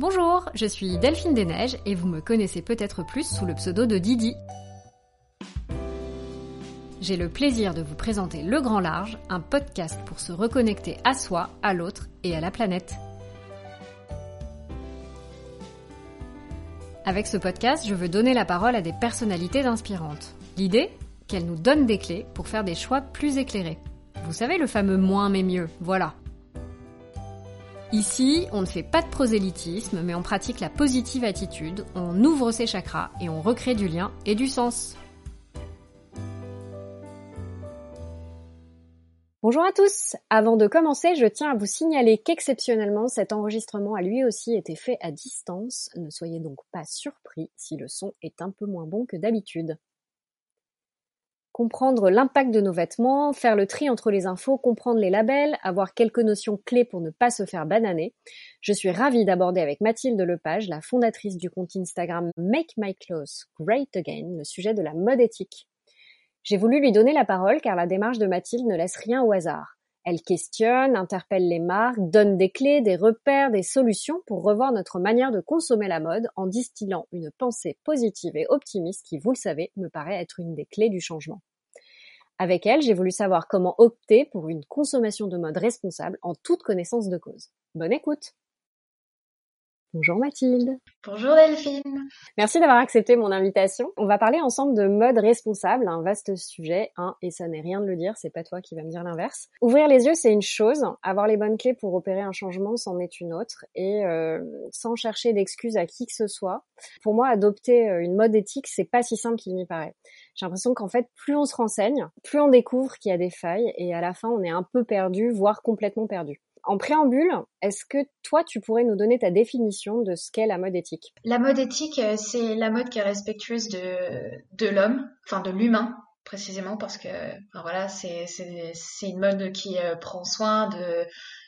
Bonjour, je suis Delphine Desneiges et vous me connaissez peut-être plus sous le pseudo de Didi. J'ai le plaisir de vous présenter Le Grand Large, un podcast pour se reconnecter à soi, à l'autre et à la planète. Avec ce podcast, je veux donner la parole à des personnalités inspirantes. L'idée Qu'elles nous donnent des clés pour faire des choix plus éclairés. Vous savez le fameux moins mais mieux, voilà. Ici, on ne fait pas de prosélytisme, mais on pratique la positive attitude, on ouvre ses chakras et on recrée du lien et du sens. Bonjour à tous Avant de commencer, je tiens à vous signaler qu'exceptionnellement, cet enregistrement a lui aussi été fait à distance. Ne soyez donc pas surpris si le son est un peu moins bon que d'habitude comprendre l'impact de nos vêtements, faire le tri entre les infos, comprendre les labels, avoir quelques notions clés pour ne pas se faire bananer. Je suis ravie d'aborder avec Mathilde Lepage, la fondatrice du compte Instagram Make My Clothes Great Again, le sujet de la mode éthique. J'ai voulu lui donner la parole car la démarche de Mathilde ne laisse rien au hasard. Elle questionne, interpelle les marques, donne des clés, des repères, des solutions pour revoir notre manière de consommer la mode en distillant une pensée positive et optimiste qui, vous le savez, me paraît être une des clés du changement. Avec elle, j'ai voulu savoir comment opter pour une consommation de mode responsable en toute connaissance de cause. Bonne écoute Bonjour Mathilde. Bonjour Delphine. Merci d'avoir accepté mon invitation. On va parler ensemble de mode responsable, un vaste sujet, hein, et ça n'est rien de le dire, c'est pas toi qui vas me dire l'inverse. Ouvrir les yeux, c'est une chose, avoir les bonnes clés pour opérer un changement, c'en est une autre, et euh, sans chercher d'excuses à qui que ce soit. Pour moi, adopter euh, une mode éthique, c'est pas si simple qu'il n'y paraît. J'ai l'impression qu'en fait, plus on se renseigne, plus on découvre qu'il y a des failles, et à la fin, on est un peu perdu, voire complètement perdu. En préambule, est-ce que toi, tu pourrais nous donner ta définition de ce qu'est la mode éthique? La mode éthique, euh, c'est la mode qui est respectueuse de, de l'homme, enfin de l'humain précisément, parce que voilà, c'est une mode qui euh, prend soin de,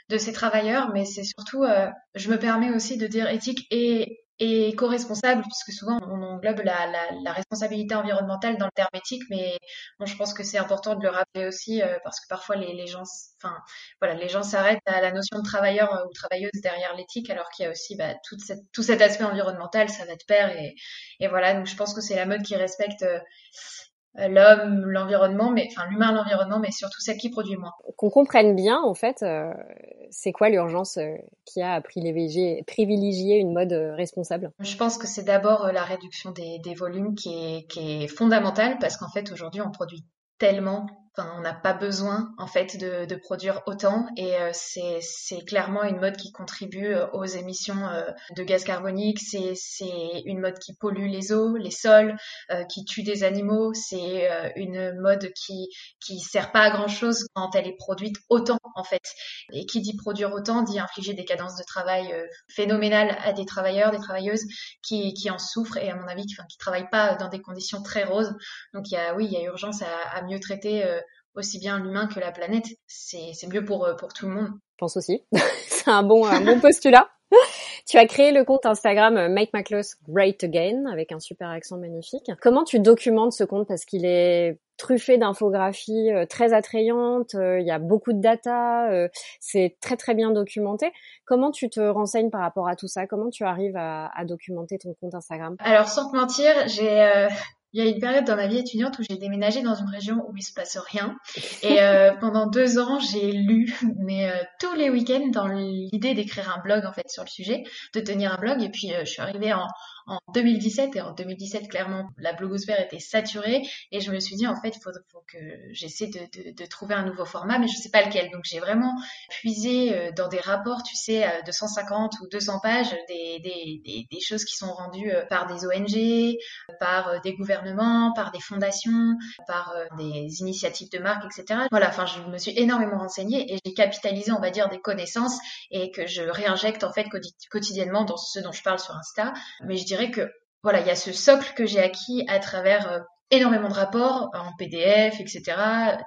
de ses travailleurs, mais c'est surtout, euh, je me permets aussi de dire éthique et et co-responsable, puisque souvent on englobe la, la, la, responsabilité environnementale dans le terme éthique, mais bon, je pense que c'est important de le rappeler aussi euh, parce que parfois les, les gens, enfin voilà, les gens s'arrêtent à la notion de travailleur euh, ou travailleuse derrière l'éthique, alors qu'il y a aussi bah, tout, cet aspect environnemental, ça va de pair, et, et voilà, donc je pense que c'est la mode qui respecte euh, l'homme, l'environnement, mais enfin l'humain, l'environnement, mais surtout celle qui produit moins. Qu'on comprenne bien, en fait, euh, c'est quoi l'urgence euh, qui a à privilégier, privilégier une mode responsable? Je pense que c'est d'abord la réduction des, des volumes qui est, qui est fondamentale parce qu'en fait aujourd'hui on produit tellement On n'a pas besoin en fait de, de produire autant et euh, c'est, clairement une mode qui contribue euh, aux émissions euh, de gaz carbonique. C'est, une mode qui pollue les eaux, les sols, qui tue des animaux. C'est une mode qui qui sert pas à grand chose quand elle est produite autant en fait. Et qui dit produire autant dit infliger des cadences de travail phénoménales à des travailleurs, des travailleuses qui, qui en souffrent et à mon avis qui, enfin, qui travaillent pas dans des conditions très roses. Donc il y a oui il y a urgence à, à mieux traiter aussi bien l'humain que la planète. C'est mieux pour, euh, pour tout le monde. Je pense aussi. c'est un bon, un bon postulat. tu as créé le compte Instagram euh, Make My Clothes Great Again avec un super accent magnifique. Comment tu documentes ce compte? Parce qu'il est truffé d'infographies euh, très attrayantes, il y a beaucoup de data, c'est très très bien documenté. Comment tu te renseignes par rapport à tout ça? Comment tu arrives à, à documenter ton compte Instagram? Alors sans te mentir, j'ai il y a une période dans ma vie étudiante où j'ai déménagé dans une région où il se passe rien. Et euh, pendant deux ans, j'ai lu, mais euh, tous les week-ends, dans l'idée d'écrire un blog en fait sur le sujet, de tenir un blog. Et puis, euh, je suis arrivée en, en 2017 et en 2017 clairement la blogosphère était saturée et je me suis dit en fait il faut, faut, que j'essaie de, de, de, trouver un nouveau format mais je sais pas lequel. Donc j'ai vraiment puisé euh, dans des rapports tu sais euh, de 150 ou 200 pages des, des, des, des choses qui sont rendues euh, par des ONG par des gouvernements par des fondations par des initiatives de marque etc voilà enfin je me suis énormément renseignée et j'ai capitalisé on va dire des connaissances et que je réinjecte en fait quotidiennement dans ce dont je parle sur Insta. Mais je dirais que voilà, il y a ce socle que j'ai acquis à travers euh, énormément de rapports en PDF, etc.,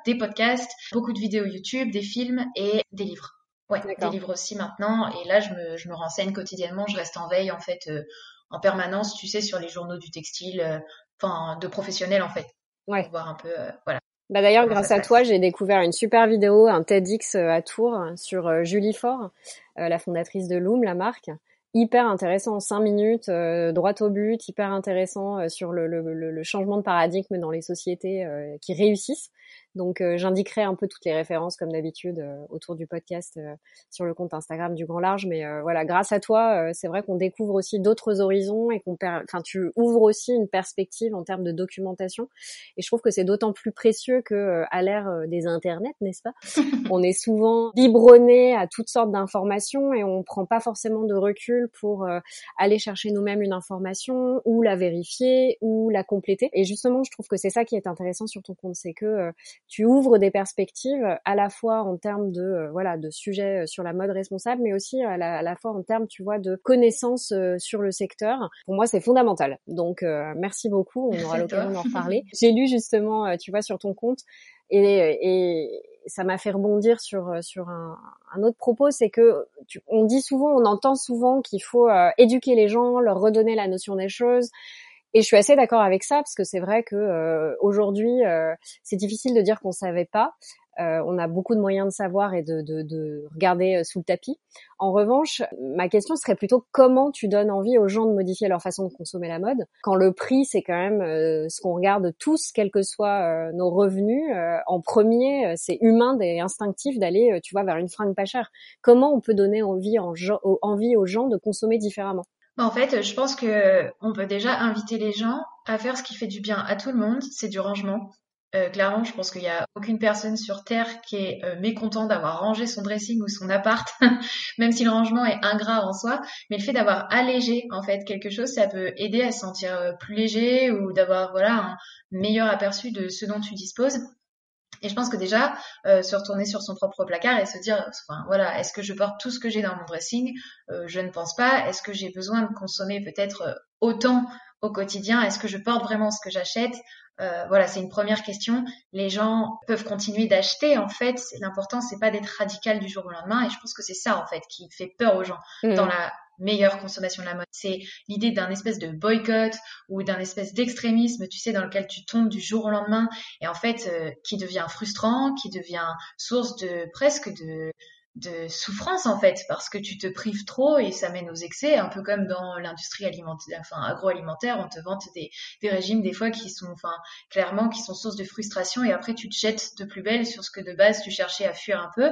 des podcasts, beaucoup de vidéos YouTube, des films et des livres. Ouais, des livres aussi maintenant. Et là, je me, je me renseigne quotidiennement, je reste en veille en fait euh, en permanence, tu sais, sur les journaux du textile, euh, enfin de professionnels en fait. Ouais. Pour voir un peu, voilà. Bah d'ailleurs, grâce à toi, j'ai découvert une super vidéo, un TEDx à Tours sur Julie Faure, la fondatrice de Loom, la marque hyper intéressant, cinq minutes, euh, droit au but, hyper intéressant euh, sur le, le, le, changement de paradigme dans les sociétés euh, qui réussissent. Donc euh, j'indiquerai un peu toutes les références comme d'habitude euh, autour du podcast euh, sur le compte Instagram du Grand Large. Mais voilà, grâce à toi, c'est vrai qu'on découvre aussi d'autres horizons et qu'on, enfin tu ouvres aussi une perspective en termes de documentation. Et je trouve que c'est d'autant plus précieux que à l'ère des internets, n'est-ce pas? On est souvent biberonné à toutes sortes d'informations et on prend pas forcément de recul pour aller chercher nous-mêmes une information ou la vérifier ou la compléter. Et justement, je trouve que c'est ça qui est intéressant sur ton compte, c'est que tu ouvres des perspectives à la fois en termes de euh, voilà de sujets euh, sur la mode responsable, mais aussi à la, fois en termes, tu vois, de connaissances euh, sur le secteur. Pour moi, c'est fondamental. Donc, merci beaucoup. On aura l'occasion d'en reparler. J'ai lu justement, tu vois, sur ton compte et, et ça m'a fait rebondir sur sur un, un autre propos, c'est que on dit souvent, on entend souvent qu'il faut éduquer les gens, leur redonner la notion des choses. Et je suis assez d'accord avec ça parce que c'est vrai que euh, aujourd'hui euh, c'est difficile de dire qu'on savait pas. Euh, on a beaucoup de moyens de savoir et de, de, de, regarder sous le tapis. En revanche, ma question serait plutôt comment tu donnes envie aux gens de modifier leur façon de consommer la mode quand le prix c'est quand même ce qu'on regarde tous, quels que soient nos revenus. en premier, c'est humain et instinctif d'aller, tu vois, vers une fringue pas chère. Comment on peut donner envie, en, envie aux gens de consommer différemment? En fait, je pense que on peut déjà inviter les gens à faire ce qui fait du bien à tout le monde, c'est du rangement. Euh, clairement, je pense qu'il n'y a aucune personne sur Terre qui est euh, mécontent d'avoir rangé son dressing ou son appart, même si le rangement est ingrat en soi. Mais le fait d'avoir allégé en fait quelque chose, ça peut aider à se sentir euh, plus léger ou d'avoir voilà un meilleur aperçu de ce dont tu disposes. Et je pense que déjà, euh, se retourner sur son propre placard et se dire, enfin voilà, est-ce que je porte tout ce que j'ai dans mon dressing? Euh, Je ne pense pas. Est-ce que j'ai besoin de consommer peut-être euh, autant au quotidien? Est-ce que je porte vraiment ce que j'achète? Euh, Voilà, c'est une première question. Les gens peuvent continuer d'acheter. En fait, l'important c'est pas d'être radical du jour au lendemain. Et je pense que c'est ça en fait qui fait peur aux gens mmh. dans la meilleure consommation de la mode. C'est l'idée d'un espèce de boycott ou d'un espèce d'extrémisme, tu sais, dans lequel tu tombes du jour au lendemain et en fait euh, qui devient frustrant, qui devient source de presque de de souffrance en fait parce que tu te prives trop et ça mène aux excès un peu comme dans l'industrie alimentaire enfin agroalimentaire on te vante des, des régimes des fois qui sont enfin clairement qui sont source de frustration et après tu te jettes de plus belle sur ce que de base tu cherchais à fuir un peu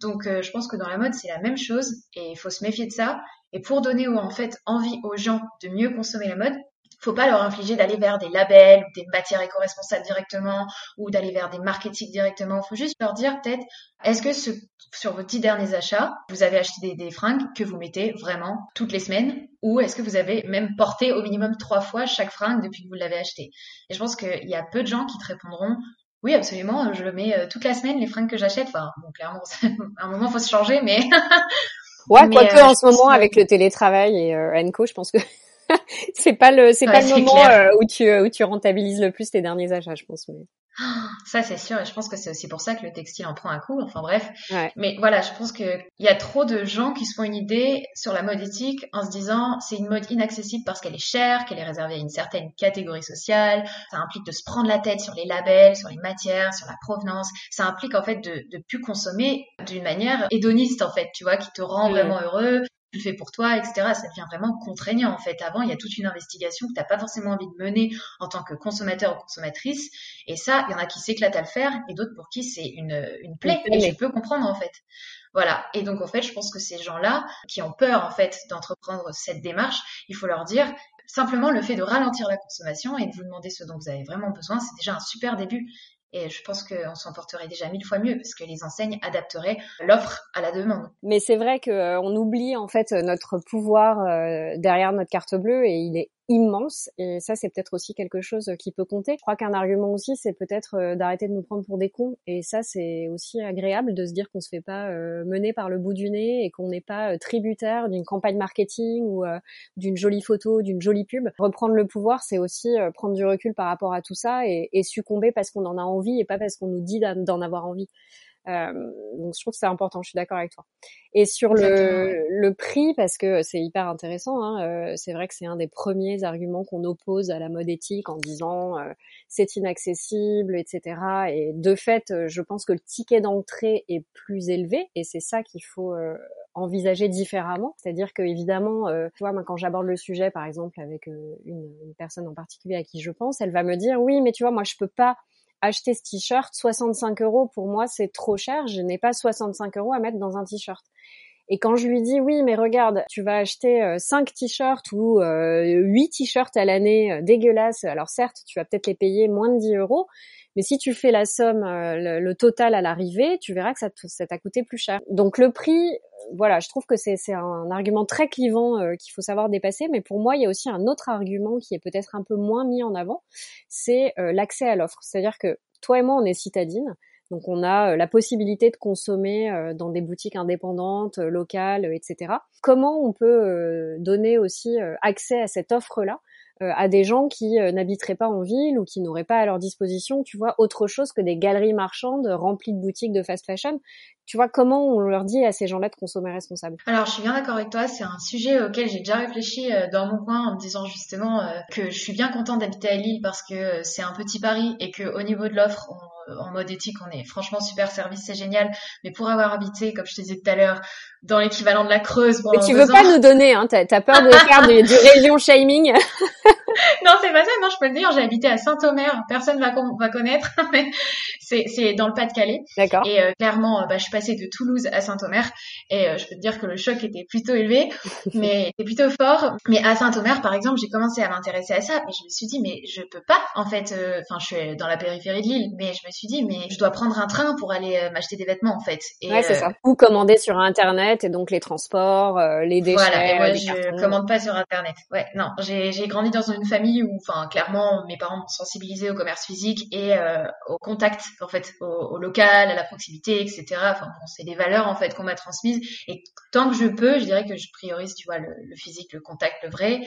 donc euh, je pense que dans la mode c'est la même chose et il faut se méfier de ça et pour donner en fait envie aux gens de mieux consommer la mode, faut pas leur infliger d'aller vers des labels ou des matières éco-responsables directement ou d'aller vers des marketing directement. Faut juste leur dire peut-être, est-ce que sur vos dix derniers achats, vous avez acheté des, des, fringues que vous mettez vraiment toutes les semaines ou est-ce que vous avez même porté au minimum trois fois chaque fringue depuis que vous l'avez acheté Et je pense qu'il y a peu de gens qui te répondront oui, absolument. Je le mets euh, toute la semaine, les fringues que j'achète. Enfin, bon, clairement, à un moment, faut se changer, mais Ouais, quoique euh, en ce moment avec le télétravail et euh, Enco, je pense que c'est pas le c'est pas le moment euh, où tu où tu rentabilises le plus tes derniers achats, je pense. Mais... Ça c'est sûr et je pense que c'est aussi pour ça que le textile en prend un coup. Enfin bref, mais voilà, je pense que il y a trop de gens qui se font une idée sur la mode éthique en se disant c'est une mode inaccessible parce qu'elle est chère, qu'elle est réservée à une certaine catégorie sociale. Ça implique de se prendre la tête sur les labels, sur les matières, sur la provenance. Ça implique en fait de de plus consommer d'une manière hédoniste en fait, tu vois, qui te rend vraiment heureux, tu le fais pour toi, etc. Ça devient vraiment contraignant en fait. Avant, il y a toute une investigation que tu n'as pas forcément envie de mener en tant que consommateur ou consommatrice. Et ça, il y en a qui s'éclatent à le faire et d'autres pour qui c'est une, une plaie. Et je peux comprendre en fait. Voilà. Et donc en fait, je pense que ces gens-là qui ont peur en fait d'entreprendre cette démarche, il faut leur dire simplement le fait de ralentir la consommation et de vous demander ce dont vous avez vraiment besoin, c'est déjà un super début. Et je pense qu'on s'en porterait déjà mille fois mieux parce que les enseignes adapteraient l'offre à la demande. Mais c'est vrai qu'on euh, oublie en fait notre pouvoir euh, derrière notre carte bleue et il est immense et ça c'est peut-être aussi quelque chose qui peut compter. Je crois qu'un argument aussi c'est peut-être euh, d'arrêter de nous prendre pour des cons et ça c'est aussi agréable de se dire qu'on se fait pas euh, mener par le bout du nez et qu'on n'est pas euh, tributaire d'une campagne marketing ou d'une jolie photo, d'une jolie pub. Reprendre le pouvoir c'est aussi prendre du recul par rapport à tout ça et, et succomber parce qu'on en a envie et pas parce qu'on nous dit d'en avoir envie. Euh, donc je trouve que c'est important, je suis d'accord avec toi. Et sur le, le, prix, parce que c'est hyper intéressant, hein, euh, c'est vrai que c'est un des premiers arguments qu'on oppose à la mode éthique en disant euh, c'est inaccessible, etc. Et de fait, je pense que le ticket d'entrée est plus élevé et c'est ça qu'il faut envisager différemment. C'est-à-dire que évidemment, euh, tu vois, moi quand j'aborde le sujet, par exemple avec une, une, personne en particulier à qui je pense, elle va me dire oui, mais tu vois, moi je peux pas acheter ce t-shirt 65 euros pour moi c'est trop cher. Je n'ai pas 65 euros à mettre dans un t-shirt. Et quand je lui dis oui, mais regarde, tu vas acheter 5 euh, t-shirts ou euh, 8 t-shirts à l'année euh, dégueulasses, alors certes, tu vas peut-être les payer moins de 10 euros, mais si tu fais la somme, euh, le, total à l'arrivée, tu verras que ça, ça t'a coûté plus cher. Donc le prix, voilà, je trouve que c'est un argument très clivant qu'il faut savoir dépasser, mais pour moi, il y a aussi un autre argument qui est peut-être un peu moins mis en avant, c'est l'accès à l'offre. C'est-à-dire que toi et moi, on est citadines, donc on a euh, la possibilité de consommer euh, dans des boutiques indépendantes, euh, locales, etc. Comment on peut donner aussi accès à cette offre-là à des gens qui n'habiteraient pas en ville ou qui n'auraient pas à leur disposition, tu vois, autre chose que des galeries marchandes remplies de boutiques de fast fashion? Tu vois, comment on leur dit à ces gens-là de consommer responsable? Alors, je suis bien d'accord avec toi. C'est un sujet auquel j'ai déjà réfléchi dans mon coin en me disant justement que je suis bien contente d'habiter à Lille parce que c'est un petit Paris et que au niveau de l'offre, en mode éthique, on est franchement super service, c'est génial. Mais pour avoir habité, comme je te disais tout à l'heure, dans l'équivalent de la Creuse. Mais tu veux pas nous donner, hein T'as as peur de faire du, du région shaming? Non, c'est pas ça. Non, je peux te dire, j'ai habité à Saint-Omer. Personne va, va connaître, mais c'est dans le Pas-de-Calais. D'accord. Et clairement, bah, je suis de Toulouse à Saint-Omer et euh, je peux te dire que le choc était plutôt élevé, mais était plutôt fort. Mais à Saint-Omer, par exemple, j'ai commencé à m'intéresser à ça, mais je me suis dit, mais je peux pas, en fait, euh, enfin, je suis dans la périphérie de Lille, mais je me suis dit, mais je dois prendre un train pour aller euh, m'acheter des vêtements, en fait. Et, ouais, c'est ça. Ou commander sur Internet, et donc les transports, les déchets. Voilà, et moi, je commande pas sur Internet. Ouais, non, j'ai grandi dans une famille où, enfin, clairement, mes parents m'ont sensibilisé au commerce physique et au contact, en fait, au, au, local, à la proximité, etc. Enfin, c'est des valeurs en fait qu'on m'a transmises et tant que je peux, je dirais que je priorise, tu vois, le, physique, le contact, le vrai.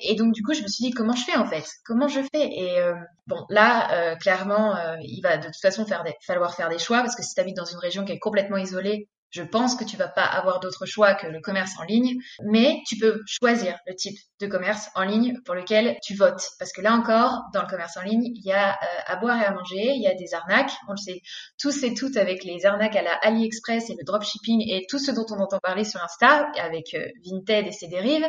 Et donc du coup, je me suis dit comment je fais en fait, comment je fais? Et euh, bon, là, euh, clairement, euh, il va de toute façon faire falloir faire des choix parce que si tu habites dans une région qui est complètement isolée, je pense que tu vas pas avoir d'autre choix que le commerce en ligne, mais tu peux choisir le type de commerce en ligne pour lequel tu votes. Parce que là encore, dans le commerce en ligne, il y a euh, à boire et à manger, il y a des arnaques. On le sait tous et toutes avec les arnaques à la AliExpress et le dropshipping et tout ce dont on entend parler sur Insta avec euh, Vinted et ses dérives.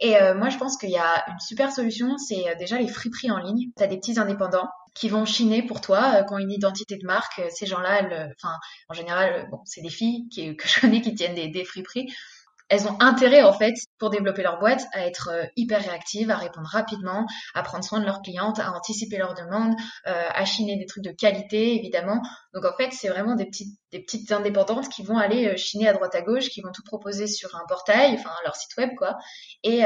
Et euh, moi, je pense qu'il y a une super solution, c'est déjà les friperies en ligne. Tu as des petits indépendants qui vont chiner pour toi, euh, qui ont une identité de marque. Euh, ces gens-là, enfin, en général, bon, c'est des filles que je connais qui tiennent des, des friperies elles ont intérêt en fait pour développer leur boîte à être euh, hyper réactives, à répondre rapidement, à prendre soin de leurs clientes, à anticiper leurs demandes, euh, à chiner des trucs de qualité évidemment. Donc en fait c'est vraiment des petites des petites indépendantes qui vont aller euh, chiner à droite à gauche, qui vont tout proposer sur un portail, enfin leur site web quoi. Et,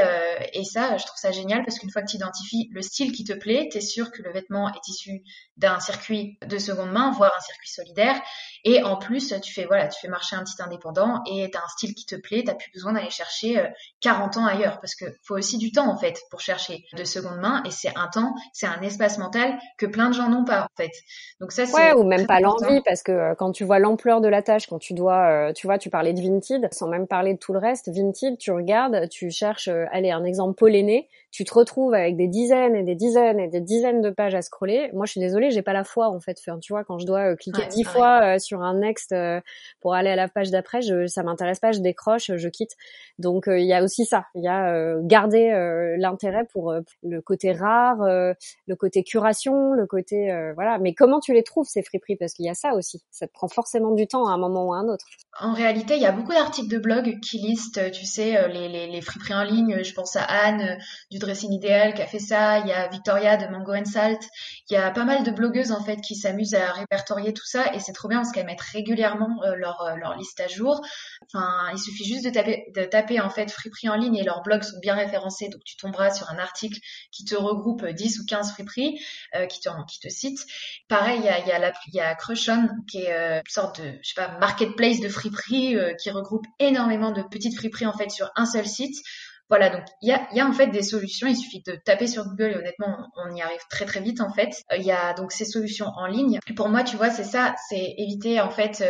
et ça je trouve ça génial parce qu'une fois que tu identifies le style qui te plaît, tu es sûr que le vêtement est issu d'un circuit de seconde main, voire un circuit solidaire. Et en plus tu fais voilà tu fais marcher un petit indépendant et tu as un style qui te plaît, tu plus besoin d'aller chercher 40 euh, ans ailleurs. Parce que faut aussi du temps en fait pour chercher de seconde main. Et c'est un temps, c'est un espace mental que plein de gens n'ont pas en fait. Donc ça c'est ouais ou même pas l'envie parce que euh, quand tu vois l'ampleur de la tâche, quand tu dois, euh, tu vois, tu parlais de Vinted, sans même parler de tout le reste, Vinted, tu regardes, tu cherches, allez un exemple polléné, tu te retrouves avec des dizaines et des dizaines et des dizaines de pages à scroller. Moi je suis désolée, j'ai pas la foi en fait. tu vois quand je dois cliquer dix fois sur un next pour aller à la page d'après, je, ça m'intéresse pas, je décroche, je quitte donc euh, il y a aussi ça, il y a euh, garder euh, l'intérêt pour le côté rare, le côté curation, le côté voilà. Mais comment tu les trouves ces friperies? Parce qu'il y a ça aussi. Ça te prend forcément du temps à un moment ou à un autre. En réalité, il y a beaucoup d'articles de blog qui listent, tu sais, les, les, les friperies en ligne. Je pense à Anne du Dressing Idéal qui a fait ça. Il y a Victoria de Mango and Salt. Il y a pas mal de blogueuses en fait qui s'amusent à répertorier tout ça et c'est trop bien parce qu'elles mettent régulièrement leur, leur liste à jour. Enfin, il suffit juste de taper de taper en fait friperie en ligne et leurs blogs sont bien référencés, donc tu tomberas sur un article qui te regroupe 10 ou 15 friperies euh, qui, te, qui te cite. Pareil, il y a, la, y a Crushon qui est euh, une sorte de je sais pas marketplace de friperies euh, qui regroupe énormément de petites friperies en fait sur un seul site. Voilà, donc il y a, y a, en fait des solutions, il suffit de taper sur Google et honnêtement on y arrive très très vite en fait. Il y a donc ces solutions en ligne. Et pour moi, tu vois, c'est ça, c'est éviter en fait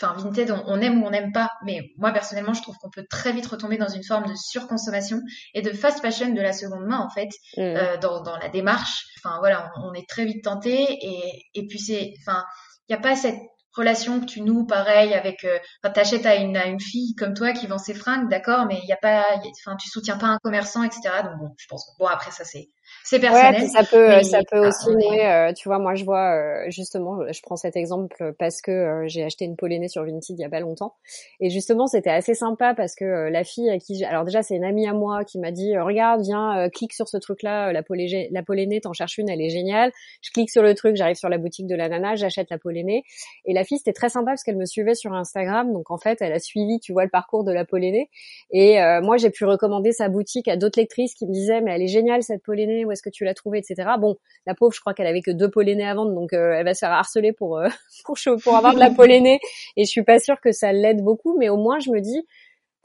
enfin Vinted, on, aime ou on n'aime pas, mais moi personnellement, je trouve qu'on peut très vite retomber dans une forme de surconsommation et de fast fashion de la seconde main en fait, mmh. euh, dans, dans, la démarche. Enfin voilà, on, est très vite tenté et, et puis c'est, enfin, il n'y a pas cette relation que tu noues pareil avec euh, enfin t'achètes à une à une fille comme toi qui vend ses fringues d'accord mais il y a pas enfin tu soutiens pas un commerçant etc donc bon je pense que bon après ça c'est c'est personnel. Ouais, ça peut, ça peut aussi euh, tu vois, moi je vois euh, justement, je prends cet exemple parce que euh, j'ai acheté une polonais sur Vinted il y a pas longtemps, et justement c'était assez sympa parce que la fille à qui, alors déjà c'est une amie à moi qui m'a dit, regarde, viens, clique sur ce truc-là, la polonais, la polonais, t'en cherches une, elle est géniale. Je clique sur le truc, j'arrive sur la boutique de la nana, j'achète la polonais, et la fille c'était très sympa parce qu'elle me suivait sur Instagram, donc en fait elle a suivi, tu vois, le parcours de la polonais, et moi j'ai pu recommander sa boutique à d'autres lectrices qui me disaient, mais elle est géniale cette où est-ce que tu l'as trouvée, etc. Bon, la pauvre, je crois qu'elle avait que deux polonais à vendre, donc euh, elle va se faire harceler pour euh, pour pour avoir de la polonais. Et je suis pas sûre que ça l'aide beaucoup, mais au moins je me dis,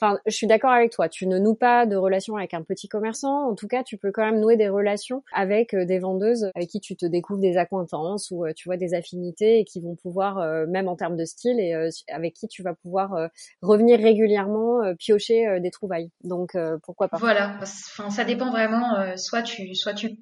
Enfin, je suis d'accord avec toi. Tu ne noues pas de relation avec un petit commerçant. En tout cas, tu peux quand même nouer des relations avec euh, des vendeuses avec qui tu te découvres des acquaintances ou tu vois des affinités et qui vont pouvoir, même en termes de style, et avec qui tu vas pouvoir revenir régulièrement piocher des trouvailles. Donc pourquoi pas Voilà. Enfin, ça dépend vraiment. soit tu, soit tu.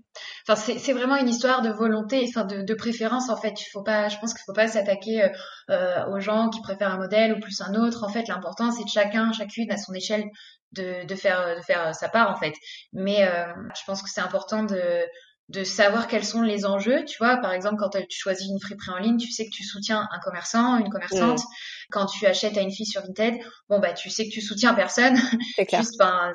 Enfin, c'est vraiment une histoire de volonté, enfin de, préférence en fait. Il faut pas. Je pense qu'il faut pas s'attaquer aux gens qui préfèrent un modèle ou plus un autre. En fait, l'important c'est de chacun, chacune à son échelle de, faire sa part en fait. Mais euh, je pense que c'est important de de savoir quels sont les enjeux. Tu vois, par exemple, quand tu choisis une friperie en ligne, tu sais que tu soutiens un commerçant, une commerçante. Mm. Quand tu achètes à une fille sur Vinted, bon bah tu sais que tu soutiens personne. C'est clair. Juste, ben,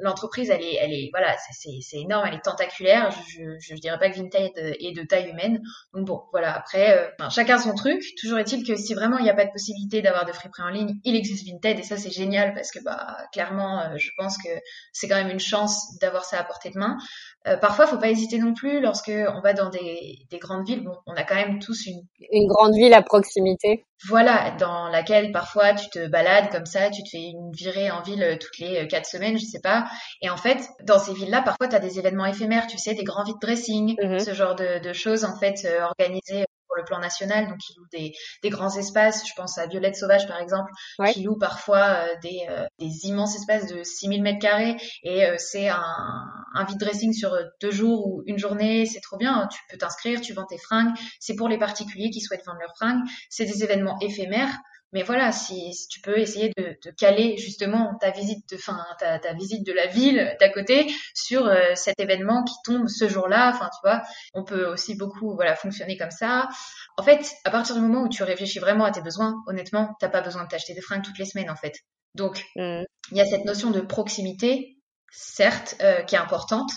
l'entreprise, elle est, elle est, voilà, c'est énorme, elle est tentaculaire. Je, je, je, dirais pas que Vinted est de taille humaine. Donc bon, voilà. Après, euh, chacun son truc. Toujours est-il que si vraiment il n'y a pas de possibilité d'avoir de friperie en ligne, il existe Vinted et ça c'est génial parce que bah clairement, euh, je pense que c'est quand même une chance d'avoir ça à portée de main. Euh, parfois, faut pas hésiter non plus lorsque on va dans des, des grandes villes. Bon, on a quand même tous une une grande ville à proximité. Voilà, dans laquelle parfois tu te balades comme ça, tu te fais une virée en ville toutes les quatre semaines, je sais pas. Et en fait, dans ces villes-là, parfois tu as des événements éphémères, tu sais, des grands vide dressing, mm-hmm. ce genre de, de, choses en fait euh, organisées le plan national, donc qui loue des, des, grands espaces. Je pense à Violette Sauvage par exemple, qui loue parfois euh, des, euh, des, immenses espaces de 6000 mètres carrés et euh, c'est un, un vide dressing sur deux jours ou une journée. C'est trop bien. Tu peux t'inscrire, tu vends tes fringues. C'est pour les particuliers qui souhaitent vendre leurs fringues. C'est des événements éphémères. Mais voilà, si, si, tu peux essayer de, de, caler justement ta visite de fin, ta, ta visite de la ville d'à côté sur euh, cet événement qui tombe ce jour-là. Enfin, tu vois, on peut aussi beaucoup voilà fonctionner comme ça. En fait, à partir du moment où tu réfléchis vraiment à tes besoins, honnêtement, t'as pas besoin de t'acheter des fringues toutes les semaines en fait. Donc, mmh. il y a cette notion de proximité, certes, euh, qui est importante,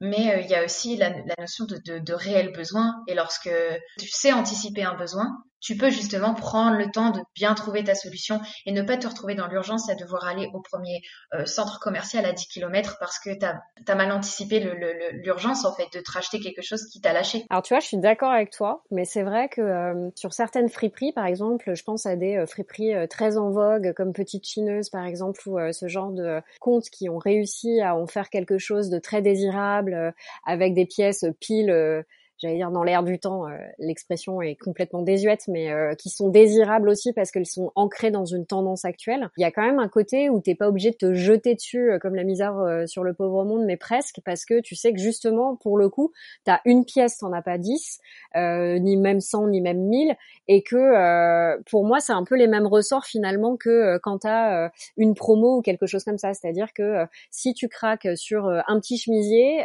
mais euh, il y a aussi la, la notion de, de, de réel besoin. Et lorsque tu sais anticiper un besoin, tu peux justement prendre le temps de bien trouver ta solution et ne pas te retrouver dans l'urgence à devoir aller au premier euh, centre commercial à 10 km parce que tu as, mal anticipé l'urgence en fait de te racheter quelque chose qui t'a lâché. Alors tu vois, je suis d'accord avec toi, mais c'est vrai que euh, sur certaines friperies, par exemple, je pense à des euh, friperies très en vogue comme Petite Chineuse par exemple ou ce genre de comptes qui ont réussi à en faire quelque chose de très désirable avec des pièces pile j'allais dire dans l'air du temps, euh, l'expression est complètement désuète, mais euh, qui sont désirables aussi parce qu'elles sont ancrées dans une tendance actuelle. Il y a quand même un côté où t'es pas obligé de te jeter dessus euh, comme la misère sur le pauvre monde, mais presque parce que tu sais que justement pour le coup, t'as une pièce, t'en as pas dix, ni même cent, ni même mille, et que pour moi c'est un peu les mêmes ressorts finalement que quand t'as une promo ou quelque chose comme ça. C'est-à-dire que si tu craques sur un petit chemisier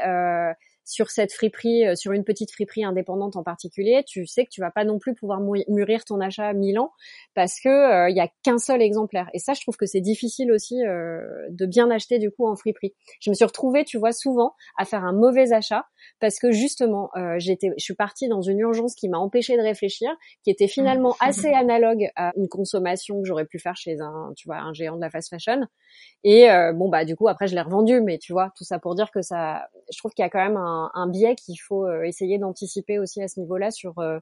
sur cette friperie, euh, sur une petite friperie indépendante en particulier, tu sais que tu vas pas non plus pouvoir mûrir ton achat à 1000 ans parce que euh, il y a qu'un seul exemplaire. Et ça, je trouve que c'est difficile aussi euh, de bien acheter du coup en friperie. Je me suis retrouvée, tu vois, souvent à faire un mauvais achat parce que justement, j'étais, je suis partie dans une urgence qui m'a empêché de réfléchir, qui était finalement mmh. assez analogue à une consommation que j'aurais pu faire chez un, tu vois, un géant de la fast fashion. Et bon bah du coup après je l'ai revendu, mais tu vois, tout ça pour dire que ça, je trouve qu'il y a quand même un un, biais qu'il faut euh, essayer d'anticiper aussi à ce niveau-là sur euh,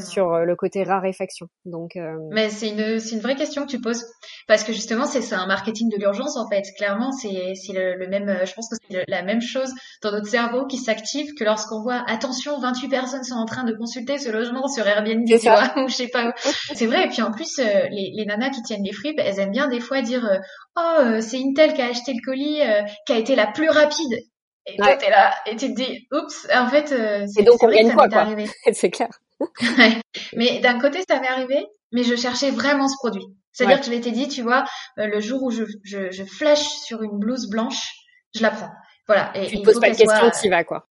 sur euh, le côté raréfaction. Donc, mais c'est une c'est une vraie question que tu poses parce que justement c'est un marketing de l'urgence en fait. Clairement c'est c'est le, même je pense que c'est la même chose dans notre cerveau qui s'active que lorsqu'on voit attention 28 personnes sont en train de consulter ce logement sur Airbnb tu vois ou je sais pas. c'est vrai et puis en plus les, les nanas qui tiennent les fripes elles aiment bien des fois dire oh c'est Intel qui a acheté le colis qui a été la plus rapide et toi, t'es là et tu te dis, oups, en fait, euh, c'est donc on gagne quoi, quoi. C'est clair. Mais d'un côté, ça m'est arrivé. mais je cherchais vraiment ce produit. C'est-à-dire que je m'étais dit, tu vois, euh, le jour où je, je, je flash sur une blouse blanche, je la prends. Voilà. Et, tu te poses pas de questions, tu y vas, quoi.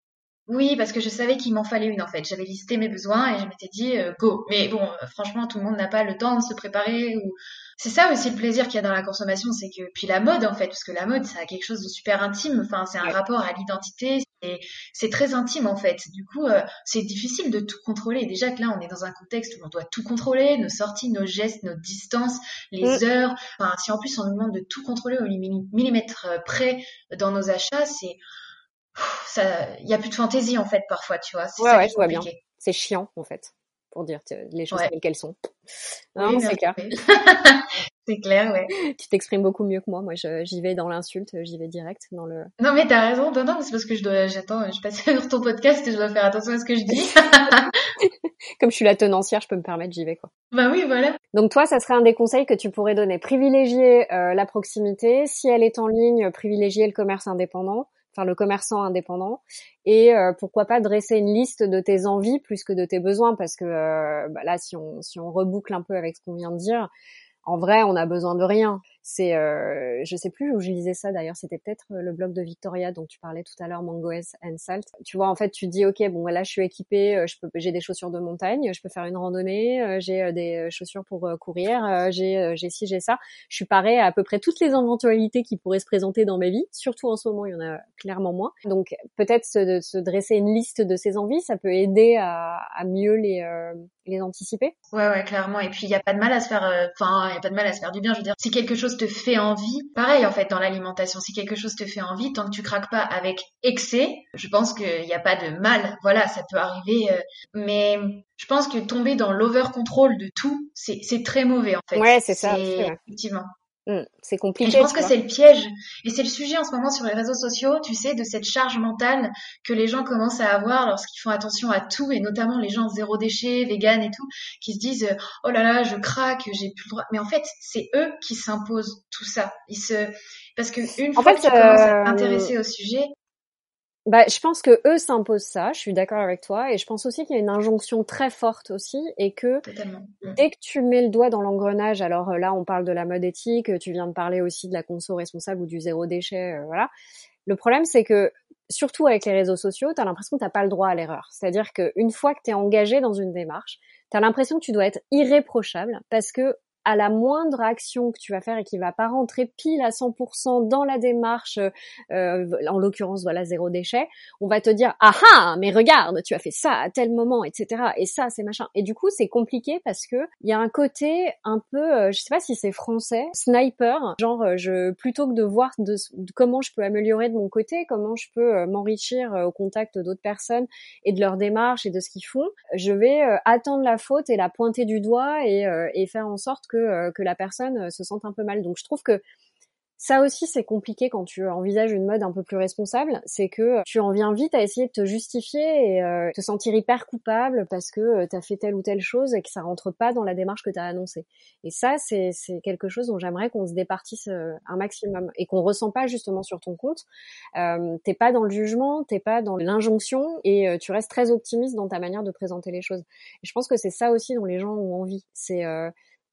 Oui, parce que je savais qu'il m'en fallait une en fait. J'avais listé mes besoins et je m'étais dit euh, go. Mais bon, euh, franchement, tout le monde n'a pas le temps de se préparer. Ou c'est ça aussi le plaisir qu'il y a dans la consommation, c'est que puis la mode en fait, parce que la mode, ça a quelque chose de super intime. Enfin, c'est un rapport à l'identité. C'est très intime en fait. Du coup, euh, c'est difficile de tout contrôler. Déjà que là, on est dans un contexte où on doit tout contrôler, nos sorties, nos gestes, nos distances, les mm. heures. Enfin, si en plus on nous demande de tout contrôler au millimètre près dans nos achats, c'est il y a plus de fantaisie en fait parfois, tu vois. Ouais, ouais, je vois bien. C'est chiant en fait, pour dire les choses telles qu'elles sont. Non, c'est clair. c'est clair, ouais. Tu t'exprimes beaucoup mieux que moi. Moi, j'y vais dans l'insulte, j'y vais direct dans le. Non, mais t'as raison. Non, non, c'est parce que je dois, j'attends, je passe sur ton podcast et je dois faire attention à ce que je dis. Comme je suis la tenancière, je peux me permettre, j'y vais quoi. Bah oui, voilà. Donc toi, ça serait un des conseils que tu pourrais donner. Privilégier euh, la proximité. Si elle est en ligne, privilégier le commerce indépendant enfin le commerçant indépendant, et euh, pourquoi pas dresser une liste de tes envies plus que de tes besoins, parce que euh, bah là, si on, si on reboucle un peu avec ce qu'on vient de dire, en vrai, on a besoin de rien. C'est, euh, je sais plus où je lisais ça d'ailleurs. C'était peut-être euh, le blog de Victoria dont tu parlais tout à l'heure, Mangoes and Salt. Tu vois, en fait, tu dis, ok, bon, là, je suis équipée, euh, j'ai des chaussures de montagne, je peux faire une randonnée, euh, j'ai des chaussures pour courir, j'ai, j'ai ci, j'ai ça. Je suis parée à à peu près toutes les éventualités qui pourraient se présenter dans ma vie. Surtout en ce moment, il y en a clairement moins. Donc, peut-être se, se dresser une liste de ces envies, ça peut aider à, mieux les, les anticiper. Ouais, ouais, clairement. Et puis, il n'y a pas de mal à se faire, enfin, il y a pas de mal à se faire du bien. Je veux dire, si quelque chose te fait envie, pareil en fait dans l'alimentation, si quelque chose te fait envie, tant que tu craques pas avec excès, je pense qu'il n'y a pas de mal. Voilà, ça peut arriver, euh, mais je pense que tomber dans l'over control de tout, c'est très mauvais en fait. Ouais, c'est ça. Effectivement. Mm, c'est compliqué. Et je pense que c'est le piège. Et c'est le sujet en ce moment sur les réseaux sociaux, tu sais, de cette charge mentale que les gens commencent à avoir lorsqu'ils font attention à tout, et notamment les gens zéro déchet, vegan et tout, qui se disent oh là là, je craque, j'ai plus le droit. Mais en fait, c'est eux qui s'imposent tout ça. Ils se parce que une fois que tu commences à euh, t'intéresser au sujet, bah, je pense que eux s'imposent ça. Je suis d'accord avec toi, et je pense aussi qu'il y a une injonction très forte aussi, et que mm. dès que tu mets le doigt dans l'engrenage, alors euh, là on parle de la mode éthique, tu viens de parler aussi de la conso responsable ou du zéro déchet, euh, voilà. Le problème c'est que surtout avec les réseaux sociaux, tu as l'impression que t'as pas le droit à l'erreur. C'est-à-dire qu'une fois que tu es engagé dans une démarche, tu as l'impression que tu dois être irréprochable parce que à la moindre action que tu vas faire et qui va pas rentrer pile à 100% dans la démarche, euh, en l'occurrence voilà zéro déchet, on va te dire ah ah mais regarde tu as fait ça à tel moment etc et ça c'est machin et du coup c'est compliqué parce que il y a un côté un peu euh, je sais pas si c'est français sniper genre euh, je plutôt que de voir de, comment je peux améliorer de mon côté comment je peux euh, m'enrichir au contact d'autres personnes et de leur démarche et de ce qu'ils font je vais attendre la faute et la pointer du doigt et, et faire en sorte que euh, que, la personne euh, se sente un peu mal. Donc je trouve que ça aussi, c'est compliqué quand tu envisages une mode un peu plus responsable, c'est que tu en viens vite à essayer de te justifier et euh, te sentir hyper coupable parce que euh, tu as fait telle ou telle chose et que ça rentre pas dans la démarche que tu as annoncée. Et ça, c'est quelque chose dont j'aimerais qu'on se départisse un maximum et qu'on ressent pas justement sur ton compte. Euh, t'es pas dans le jugement, t'es pas dans l'injonction et tu restes très optimiste dans ta manière de présenter les choses. Et je pense que c'est ça aussi dont les gens ont envie. C'est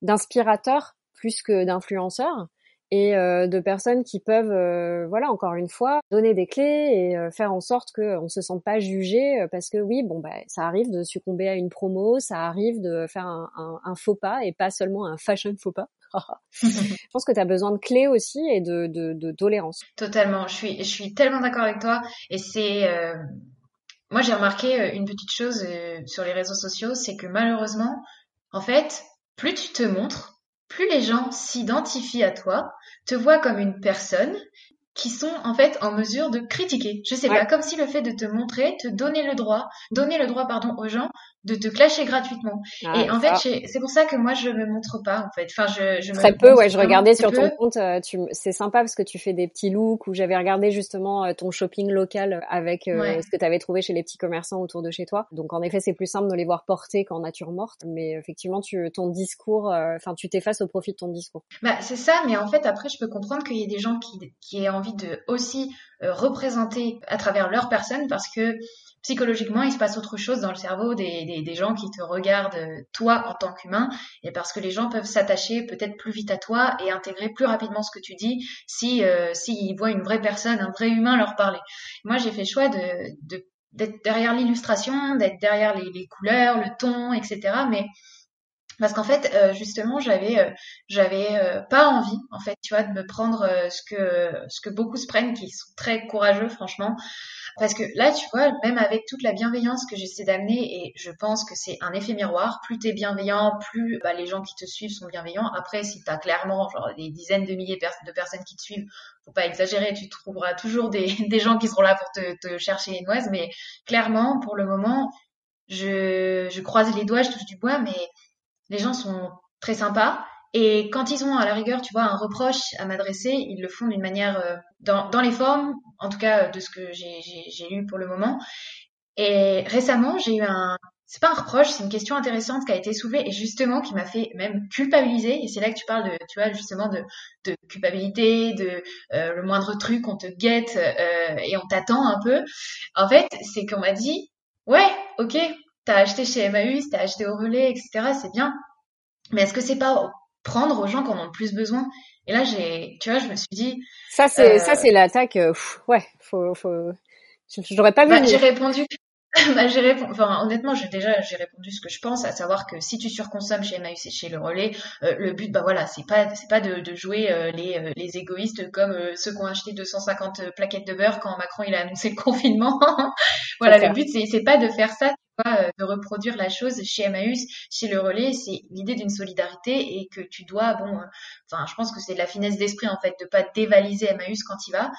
d'inspirateurs plus que d'influenceurs et euh, de personnes qui peuvent, euh, voilà, encore une fois, donner des clés et euh, faire en sorte qu'on ne se sente pas jugé parce que oui, bon, bah, ça arrive de succomber à une promo, ça arrive de faire un, un, un faux pas et pas seulement un fashion faux pas. je pense que tu as besoin de clés aussi et de, de, de tolérance. Totalement, je suis, je suis tellement d'accord avec toi et c'est... Moi, j'ai remarqué une petite chose sur les réseaux sociaux, c'est que malheureusement, en fait, plus tu te montres, plus les gens s'identifient à toi, te voient comme une personne qui sont en fait en mesure de critiquer. Je sais pas, comme si le fait de te montrer, te donner le droit, donner le droit pardon aux gens de te clasher gratuitement. Ah, et en fait, c'est pour ça que moi je me montre pas en fait. Enfin, je, je très peu. Ouais, je regardais sur ton compte. Euh, tu, c'est sympa parce que tu fais des petits looks. Où j'avais regardé justement euh, ton shopping local avec euh, ce que tu avais trouvé chez les petits commerçants autour de chez toi. Donc en effet, c'est plus simple de les voir porter qu'en nature morte. Mais effectivement, tu, ton discours, enfin, tu t'effaces au profit de ton discours. Bah c'est ça. Mais en fait, après, je peux comprendre qu'il y ait des gens qui, qui aient envie de aussi représenter à travers leur personne parce que psychologiquement, il se passe autre chose dans le cerveau des, des, gens qui te regardent, euh, toi, en tant qu'humain, et parce que les gens peuvent s'attacher peut-être plus vite à toi et intégrer plus rapidement ce que tu dis si euh, s'ils voient une vraie personne, un vrai humain leur parler. Moi, j'ai fait le choix de, de d'être derrière l'illustration, d'être derrière les, les, couleurs, le ton, etc. Mais parce qu'en fait, euh, justement, j'avais, euh, j'avais pas envie, en fait, tu vois, de me prendre ce que beaucoup se prennent, qui sont très courageux, franchement, parce que là, tu vois, même avec toute la bienveillance que j'essaie d'amener, et je pense que c'est un effet miroir, plus t'es bienveillant, plus bah, les gens qui te suivent sont bienveillants. Après, si t'as clairement des dizaines de milliers de personnes qui te suivent, faut pas exagérer, tu trouveras toujours des, gens qui seront là pour te, chercher les noises, mais clairement, pour le moment, je croise les doigts, je touche du bois, mais les gens sont très sympas et quand ils ont à la rigueur, tu vois, un reproche à m'adresser, ils le font d'une manière euh, dans, les formes, en tout cas de ce que j'ai lu pour le moment. Et récemment, j'ai eu un, c'est pas un reproche, c'est une question intéressante qui a été soulevée et justement qui m'a fait même culpabiliser. Et c'est là que tu parles de, tu vois, justement de, culpabilité, de euh, le moindre truc, on te guette euh, et on t'attend un peu. En fait, c'est qu'on m'a dit, ouais, ok, t'as acheté chez Emmaüs, t'as acheté au relais, etc. C'est bien. Mais est-ce que c'est pas prendre aux gens qui en ont le plus besoin? Et là, j'ai, tu vois, je me suis dit. Ça, c'est, ça, euh, c'est l'attaque. Euh, ouais, faut, faut. J'aurais pas vu. Bah, j'ai répondu. bah, j'ai répondu. Enfin, honnêtement, j'ai déjà, j'ai répondu ce que je pense, à savoir que si tu surconsommes chez Emmaüs et chez le relais, euh, le but, bah voilà, c'est pas, c'est pas de, de jouer les, les égoïstes comme ceux qui ont acheté 250 plaquettes de beurre quand Macron il a annoncé le confinement. voilà, le but, c'est, c'est pas de faire ça euh, de reproduire la chose chez Emmaüs, chez le relais, c'est l'idée d'une solidarité et que tu dois, bon, euh, enfin, je pense que c'est de la finesse d'esprit en fait, de pas dévaliser Emmaüs quand il va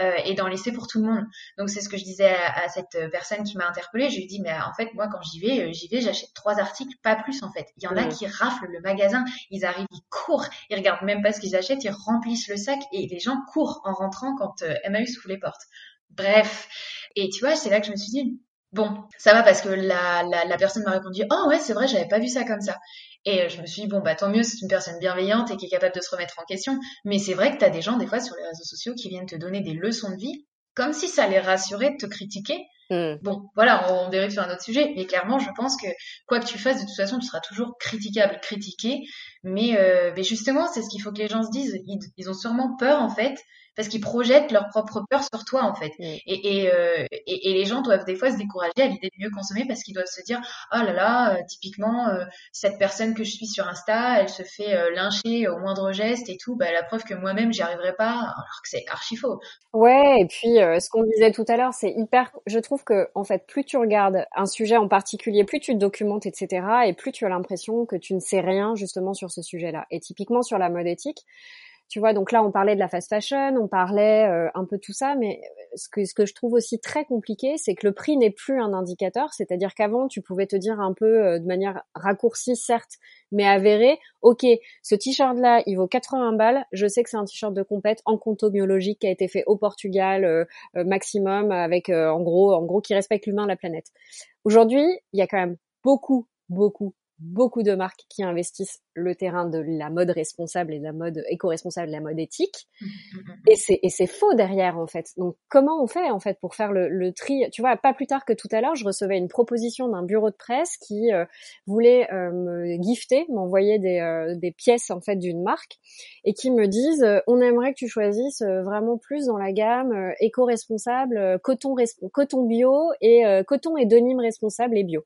euh, et d'en laisser pour tout le monde. Donc c'est ce que je disais à, cette personne qui m'a interpellée. Je lui ai dit, mais en fait, moi quand j'y vais, j'y vais, j'achète trois articles, pas plus en fait. Il y en a qui raflent le magasin, ils arrivent, ils courent, ils regardent même pas ce qu'ils achètent, ils remplissent le sac et les gens courent en rentrant quand Emmaüs ouvre les portes. Bref. Et tu vois, c'est là que je me suis dit, Bon, ça va parce que la, la, la personne m'a répondu Oh ouais, c'est vrai, j'avais pas vu ça comme ça. Et je me suis dit, bon, bah tant mieux, c'est une personne bienveillante et qui est capable de se remettre en question. Mais c'est vrai que tu as des gens, des fois, sur les réseaux sociaux qui viennent te donner des leçons de vie, comme si ça les rassurait de te critiquer. Hmm. Bon, voilà, on, dérive sur un autre sujet, mais clairement, je pense que quoi que tu fasses, de toute façon, tu seras toujours critiquable, critiqué. Mais, euh, mais justement, c'est ce qu'il faut que les gens se disent. Ils, ils ont sûrement peur, en fait, parce qu'ils projettent leur propre peur sur toi en fait. Et, euh, et, et, les gens doivent des fois se décourager à l'idée de mieux consommer parce qu'ils doivent se dire oh là là, euh, typiquement euh, cette personne que je suis sur Insta, elle se fait lyncher au moindre geste et tout. Bah, la preuve que moi-même j'y arriverai pas, alors que c'est archi faux. Ouais, et puis ce qu'on disait tout à l'heure, c'est hyper. Je trouve que en fait, plus tu regardes un sujet en particulier, plus tu te documentes, etc., et plus tu as l'impression que tu ne sais rien justement sur ce sujet-là. Et typiquement sur la mode éthique tu vois, donc là, on parlait de la fast fashion, on parlait euh, un peu tout ça, mais euh, ce que, ce que je trouve aussi très compliqué, c'est que le prix n'est plus un indicateur, c'est-à-dire qu'avant, tu pouvais te dire un peu euh, de manière raccourcie, certes, mais avérée, ok, ce t-shirt-là, il vaut 80 balles, je sais que c'est un t-shirt de compète en conto biologique qui a été fait au Portugal, maximum, avec, en gros, en gros, qui respecte l'humain, la planète. Aujourd'hui, il y a quand même beaucoup, beaucoup, beaucoup de marques qui investissent le terrain de la mode responsable et de la mode éco-responsable, de la mode éthique. Mmh, mmh, mmh, et c'est, et c'est faux derrière, en fait. Donc, comment on fait, en fait, pour faire le, le tri? Tu vois, pas plus tard que tout à l'heure, je recevais une proposition d'un bureau de presse qui euh, voulait euh, me gifter, m'envoyer des, euh, des pièces, en fait, d'une marque et qui me disent, on aimerait que tu choisisses vraiment plus dans la gamme éco-responsable, coton, coton bio et coton et denim responsable et bio.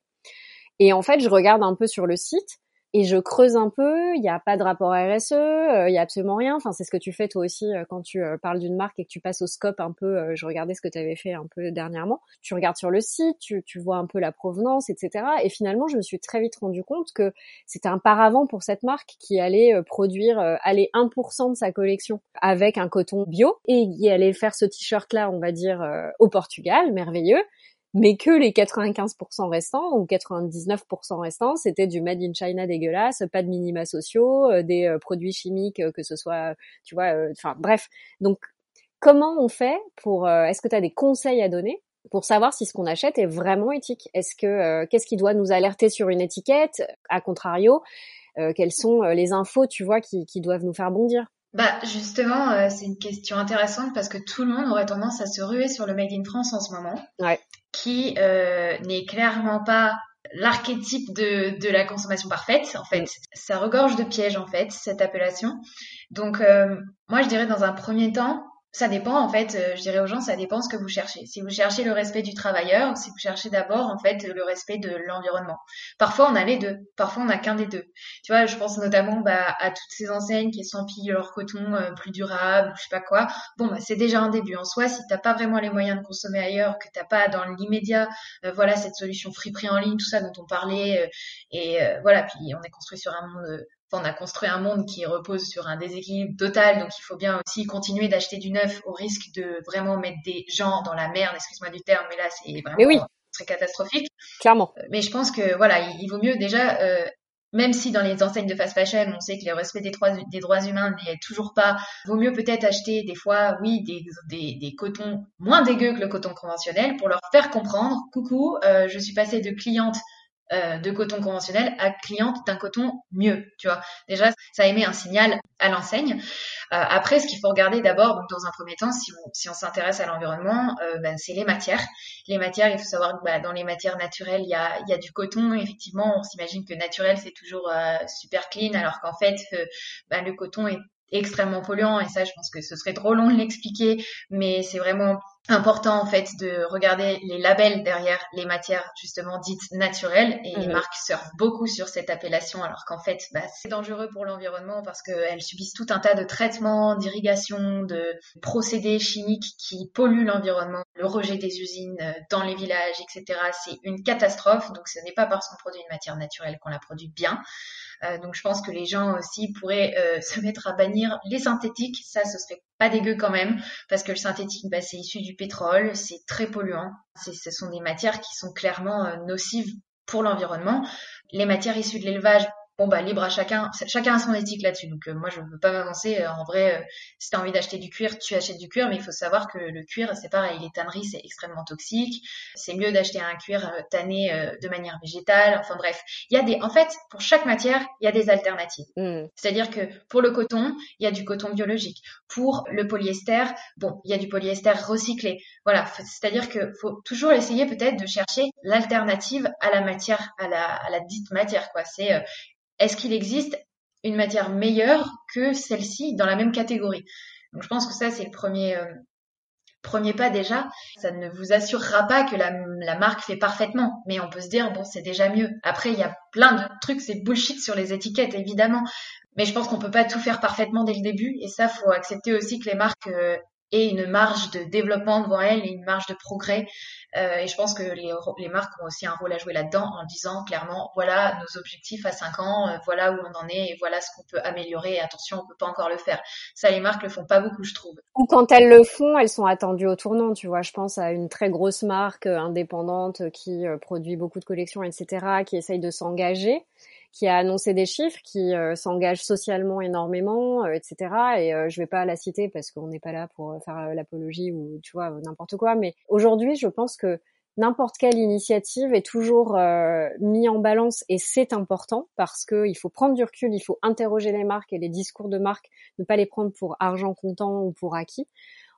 Et en fait, je regarde un peu sur le site et je creuse un peu. Il n'y a pas de rapport RSE, euh, il n'y a absolument rien. Enfin, c'est ce que tu fais toi aussi euh, quand tu euh, parles d'une marque et que tu passes au scope un peu. je regardais ce que tu avais fait un peu dernièrement. Tu regardes sur le site, tu, tu vois un peu la provenance, etc. Et finalement, je me suis très vite rendu compte que c'était un paravent pour cette marque qui allait produire aller 1% de sa collection avec un coton bio et qui allait faire ce t-shirt là, on va dire, au Portugal, merveilleux mais que les 95% restants ou 99% restants, c'était du made in China dégueulasse, pas de minima sociaux, euh, des euh, produits chimiques, euh, que ce soit, tu vois, enfin bref. Donc, comment on fait pour, est-ce que tu as des conseils à donner pour savoir si ce qu'on achète est vraiment éthique? Est-ce que, qu'est-ce qui doit nous alerter sur une étiquette? À contrario, quelles sont les infos, tu vois, qui, qui doivent nous faire bondir? Bah justement, euh, c'est une question intéressante parce que tout le monde aurait tendance à se ruer sur le Made in France en ce moment, ouais. qui euh, n'est clairement pas l'archétype de, de la consommation parfaite. En fait, mm. ça regorge de pièges en fait cette appellation. Donc euh, moi, je dirais dans un premier temps, ça dépend en fait, euh, je dirais aux gens, ça dépend ce que vous cherchez. Si vous cherchez le respect du travailleur, si vous cherchez d'abord en fait le respect de l'environnement. Parfois on a les deux, parfois on n'a qu'un des deux. Tu vois, je pense notamment bah, à toutes ces enseignes qui estampillent leur coton euh, plus durable, je sais pas quoi. Bon, bah, c'est déjà un début en soi. Si t'as pas vraiment les moyens de consommer ailleurs, que t'as pas dans l'immédiat, euh, voilà cette solution prix en ligne, tout ça dont on parlait, et voilà, puis on est construit sur un monde on a construit un monde qui repose sur un déséquilibre total, donc il faut bien aussi continuer d'acheter du neuf au risque de vraiment mettre des gens dans la merde, excuse-moi du terme, mais là c'est vraiment très catastrophique. Clairement. Euh, mais je pense que voilà, il, vaut mieux déjà, euh, même si dans les enseignes de fast fashion, on sait que le respect des droits, des droits humains n'est toujours pas, vaut mieux peut-être acheter des fois, oui, des, des, des, cotons moins dégueux que le coton conventionnel pour leur faire comprendre, coucou, euh, je suis passée de cliente euh, de coton conventionnel à cliente d'un coton mieux, tu vois. Déjà, ça émet un signal à l'enseigne. Euh, après, ce qu'il faut regarder d'abord, dans un premier temps, si on, si on s'intéresse à l'environnement, euh, ben, c'est les matières. Les matières, il faut savoir que bah, dans les matières naturelles, il y a, y a du coton. Effectivement, on s'imagine que naturel, c'est toujours super clean, alors qu'en fait, ben, le coton est extrêmement polluant et ça je pense que ce serait trop long de l'expliquer mais c'est vraiment important en fait de regarder les labels derrière les matières justement dites naturelles et les mhm. marques surfent beaucoup sur cette appellation alors qu'en fait bah, c'est dangereux pour l'environnement parce qu'elles subissent tout un tas de traitements, d'irrigation, de procédés chimiques qui polluent l'environnement, le rejet des usines euh, dans les villages, etc. C'est une catastrophe donc ce n'est pas parce qu'on produit une matière naturelle qu'on la produit bien. Euh, donc je pense que les gens aussi pourraient euh, se mettre à bannir les synthétiques. Ça, ce serait pas dégueu quand même, parce que le synthétique, bah, c'est issu du pétrole, c'est très polluant. Ce sont des matières qui sont clairement euh, nocives pour l'environnement. Les matières issues de l'élevage, bon bah libre à chacun, chacun a son éthique là-dessus. Donc euh, moi je ne veux pas m'avancer. Euh, en vrai, euh, si tu as envie d'acheter du cuir, tu achètes du cuir, mais il faut savoir que le cuir, c'est pareil, les tanneries c'est extrêmement toxique. C'est mieux d'acheter un cuir tanné de manière végétale. Enfin bref, il y a des, en fait, pour chaque matière, il y a des alternatives. Mm. C'est-à-dire que pour le coton, il y a du coton biologique. Pour le polyester, bon, il y a du polyester recyclé. Voilà, c'est-à-dire que faut toujours essayer peut-être de chercher l'alternative à la matière, à la, à la dite matière quoi. C'est est-ce qu'il existe une matière meilleure que celle-ci dans la même catégorie? Donc je pense que ça c'est le premier euh, premier pas déjà. Ça ne vous assurera pas que la, marque fait parfaitement, mais on peut se dire bon c'est déjà mieux. Après il y a plein de trucs, c'est bullshit sur les étiquettes évidemment, mais je pense qu'on peut pas tout faire parfaitement dès le début et ça faut accepter aussi que les marques euh, et une marge de développement devant elle et une marge de progrès. Euh, et je pense que les, les, marques ont aussi un rôle à jouer là-dedans en disant clairement voilà nos objectifs à 5 ans, euh, voilà où on en est et voilà ce qu'on peut améliorer. Et attention, on peut pas encore le faire. Ça, les marques le font pas beaucoup, je trouve. Ou quand elles le font, elles sont attendues au tournant. Tu vois, je pense à une très grosse marque euh, indépendante qui euh, produit beaucoup de collections, etc., qui essaye de s'engager qui a annoncé des chiffres, qui euh, s'engage socialement énormément, euh, etc. Et euh, je vais pas la citer parce qu'on n'est pas là pour faire l'apologie ou tu vois n'importe quoi. Mais aujourd'hui, je pense que n'importe quelle initiative est toujours mis en balance et c'est important parce que il faut prendre du recul, il faut interroger les marques et les discours de marque, ne pas les prendre pour argent comptant ou pour acquis.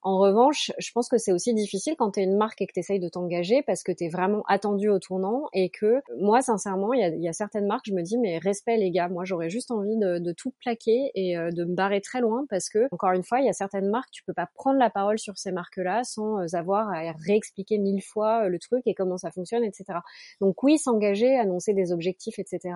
En revanche, je pense que c'est aussi difficile quand tu es une marque et que tu essayes de t'engager parce que tu es vraiment attendu au tournant et que moi, sincèrement, il y a, y a, certaines marques, je me dis, mais respect les gars, moi j'aurais juste envie de, de, tout plaquer et euh, de me barrer très loin parce que, encore une fois, il y a certaines marques, tu peux pas prendre la parole sur ces marques-là sans euh, avoir à réexpliquer mille fois euh, le truc et comment ça fonctionne, etc. Donc oui, s'engager, annoncer des objectifs, etc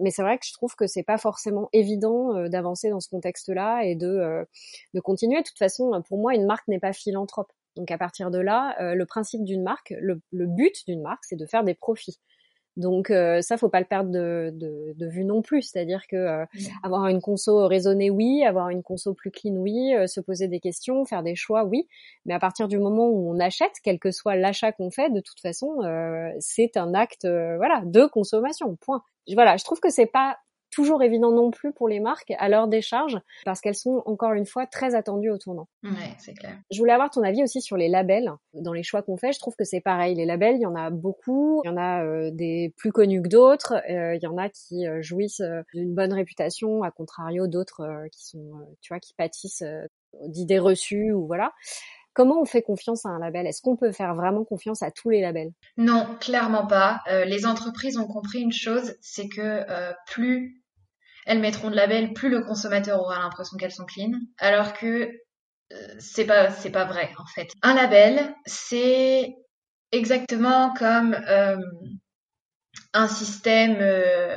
mais c'est vrai que je trouve que c'est pas forcément évident d'avancer dans ce contexte-là et de, de continuer. De toute façon, pour moi, une marque n'est pas philanthrope. Donc à partir de là, euh, le principe d'une marque, le, le but d'une marque, c'est de faire des profits. Donc euh, ça, faut pas le perdre de, de, de vue non plus. C'est-à-dire que euh, avoir une conso raisonnée, oui, avoir une conso plus clean, oui, euh, se poser des questions, faire des choix, oui. Mais à partir du moment où on achète, quel que soit l'achat qu'on fait, de toute façon, c'est un acte, voilà, de consommation. Point. Voilà, je trouve que c'est pas toujours évident non plus pour les marques à leur décharge parce qu'elles sont encore une fois très attendues au tournant. Ouais, c'est clair. Je voulais avoir ton avis aussi sur les labels. Dans les choix qu'on fait, je trouve que c'est pareil. Les labels, il y en a beaucoup. Il y en a euh, des plus connus que d'autres. Euh, il y en a qui euh, jouissent d'une bonne réputation, à contrario d'autres qui sont, tu vois, qui pâtissent d'idées reçues ou voilà. Comment on fait confiance à un label? Est-ce qu'on peut faire vraiment confiance à tous les labels? Non, clairement pas. les entreprises ont compris une chose, c'est que plus elles mettront de labels, plus le consommateur aura l'impression qu'elles sont clean, alors que c'est pas c'est pas vrai en fait. Un label, c'est exactement comme euh, un système. Euh,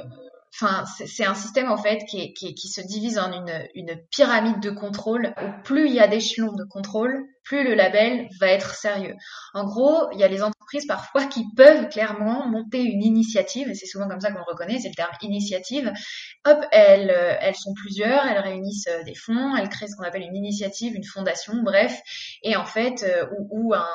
enfin, c'est un système en fait qui, se divise en une, une pyramide de contrôle où plus il y a d'échelons de contrôle, plus le label va être sérieux. En gros, il y a les entreprises parfois qui peuvent clairement monter une initiative, et c'est souvent comme ça qu'on reconnaît, c'est le terme initiative. Hop, elles, euh, elles sont plusieurs, elles réunissent euh, des fonds, elles créent ce qu'on appelle une initiative, une fondation, bref, et en fait, euh, ou, un,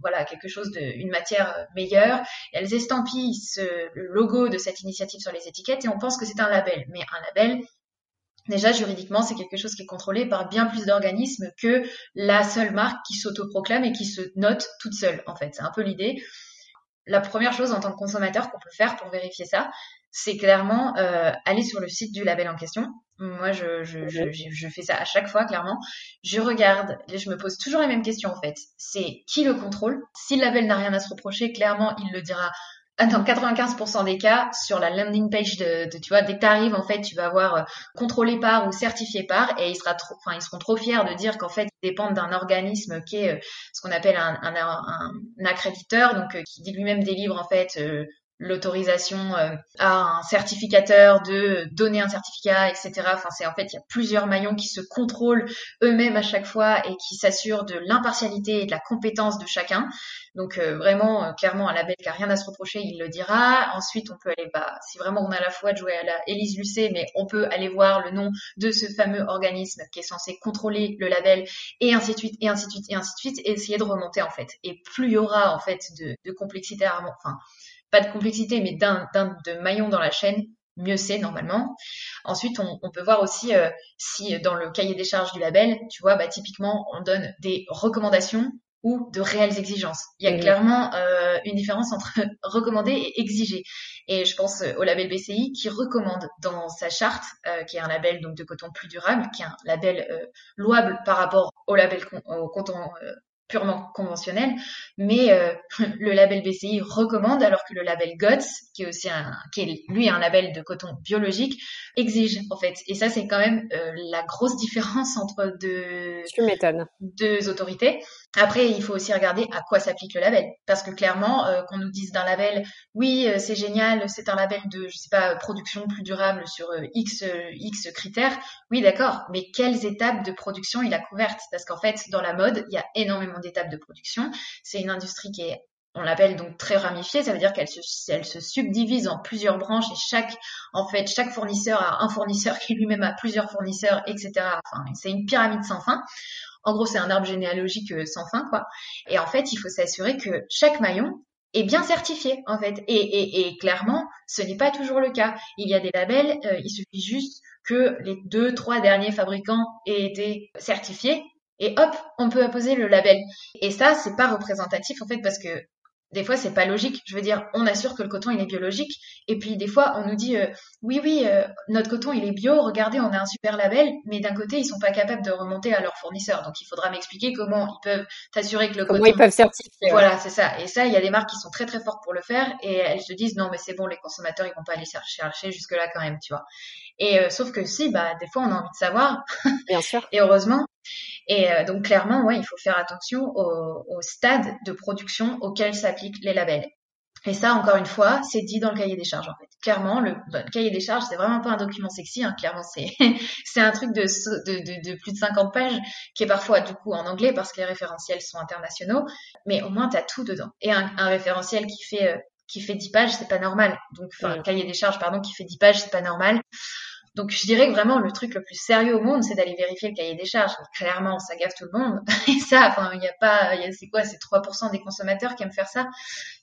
voilà quelque chose de une matière meilleure. elles estampillent ce, le logo de cette initiative sur les étiquettes et on pense que c'est un label. Mais un label, Déjà, juridiquement, c'est quelque chose qui est contrôlé par bien plus d'organismes que la seule marque qui s'autoproclame et qui se note toute seule, en fait. C'est un peu l'idée. La première chose en tant que consommateur qu'on peut faire pour vérifier ça, c'est clairement euh, aller sur le site du label en question. Moi, je, je, je, je, fais ça à chaque fois, clairement. Je regarde, je me pose toujours les mêmes questions, en fait. C'est qui le contrôle? Si le label n'a rien à se reprocher, clairement, il le dira dans 95% des cas, sur la landing page de, tu vois, dès que tu arrives, en fait, tu vas avoir euh, contrôlé par ou certifié par, et ils, seront trop fiers de dire qu'en fait, ils dépendent d'un organisme qui est euh, ce qu'on appelle un, accréditeur, donc euh, qui lui-même délivre en fait l'autorisation à un certificateur de donner un certificat, etc. Enfin, c'est en fait, il y a plusieurs maillons qui se contrôlent eux-mêmes à chaque fois et qui s'assurent de l'impartialité et de la compétence de chacun. Donc euh, vraiment, euh, clairement, un label qui a rien à se reprocher, il le dira. Ensuite, on peut aller, bah, si vraiment on a la foi de jouer à la Élise Lucet, mais on peut aller voir le nom de ce fameux organisme qui est censé contrôler le label, et ainsi de suite, et ainsi de suite, et ainsi de suite, et essayer de remonter en fait. Et plus il y aura en fait de, de complexité, enfin pas de complexité, mais d'un de maillon dans la chaîne, mieux c'est normalement. Ensuite, on, on, peut voir aussi euh, si dans le cahier des charges du label, tu vois, bah, typiquement, on donne des recommandations ou de réelles exigences. Il y a clairement euh, une différence entre recommander et exiger. Et je pense au label BCI qui recommande dans sa charte, euh, qui est un label donc de coton plus durable, qui est un label euh, louable par rapport au label au coton euh, purement conventionnel, mais euh, le label BCI recommande, alors que le label GOTS, qui est aussi un, qui est lui un label de coton biologique, exige en fait. Et ça, c'est quand même euh, la grosse différence entre deux, deux autorités. Après, il faut aussi regarder à quoi s'applique le label, parce que clairement, euh, qu'on nous dise d'un label, oui, c'est génial, c'est un label de, je sais pas, production plus durable sur x x critères. Oui, d'accord, mais quelles étapes de production il a couvertes? Parce qu'en fait, dans la mode, il y a énormément d'étapes de production. C'est une industrie qui est on l'appelle donc très ramifiée, ça veut dire qu'elle se, elle se subdivise en plusieurs branches et chaque, en fait, chaque fournisseur a un fournisseur qui lui-même a plusieurs fournisseurs, etc. Enfin, c'est une pyramide sans fin. En gros, c'est un arbre généalogique euh, sans fin, quoi. Et en fait, il faut s'assurer que chaque maillon est bien certifié, en fait. Et, et, clairement, ce n'est pas toujours le cas. Il y a des labels, euh, il suffit juste que les deux, trois derniers fabricants aient été certifiés et hop, on peut apposer le label. Et ça, c'est pas représentatif en fait parce que des fois c'est pas logique. Je veux dire, on assure que le coton il est biologique et puis des fois on nous dit euh, oui oui euh, notre coton il est bio, regardez on a un super label, mais d'un côté ils sont pas capables de remonter à leurs fournisseurs. Donc il faudra m'expliquer comment ils peuvent t'assurer que le comment coton ils peuvent certifier. Voilà, c'est ça. Et ça il y a des marques qui sont très très fortes pour le faire et elles se disent non mais c'est bon les consommateurs ils vont pas aller chercher jusque là quand même, tu vois. Et euh, sauf que si bah des fois on a envie de savoir. Bien sûr. et heureusement et euh, donc clairement, ouais, il faut faire attention au, au stade de production auquel s'appliquent les labels. Et ça, encore une fois, c'est dit dans le cahier des charges. En fait, clairement, le, bah, le cahier des charges, c'est vraiment pas un document sexy. Hein, clairement, c'est c'est un truc de, de, de, de, plus de 50 pages qui est parfois du coup en anglais parce que les référentiels sont internationaux. Mais au moins, tu as tout dedans. Et un, un référentiel qui fait euh, qui fait 10 pages, c'est pas normal. Donc, enfin, un cahier des charges, pardon, qui fait 10 pages, c'est pas normal. Donc je dirais que vraiment le truc le plus sérieux au monde, c'est d'aller vérifier le cahier des charges. clairement, ça gaffe tout le monde. Et ça, enfin, il n'y a pas, c'est quoi, c'est 3% des consommateurs qui aiment faire ça.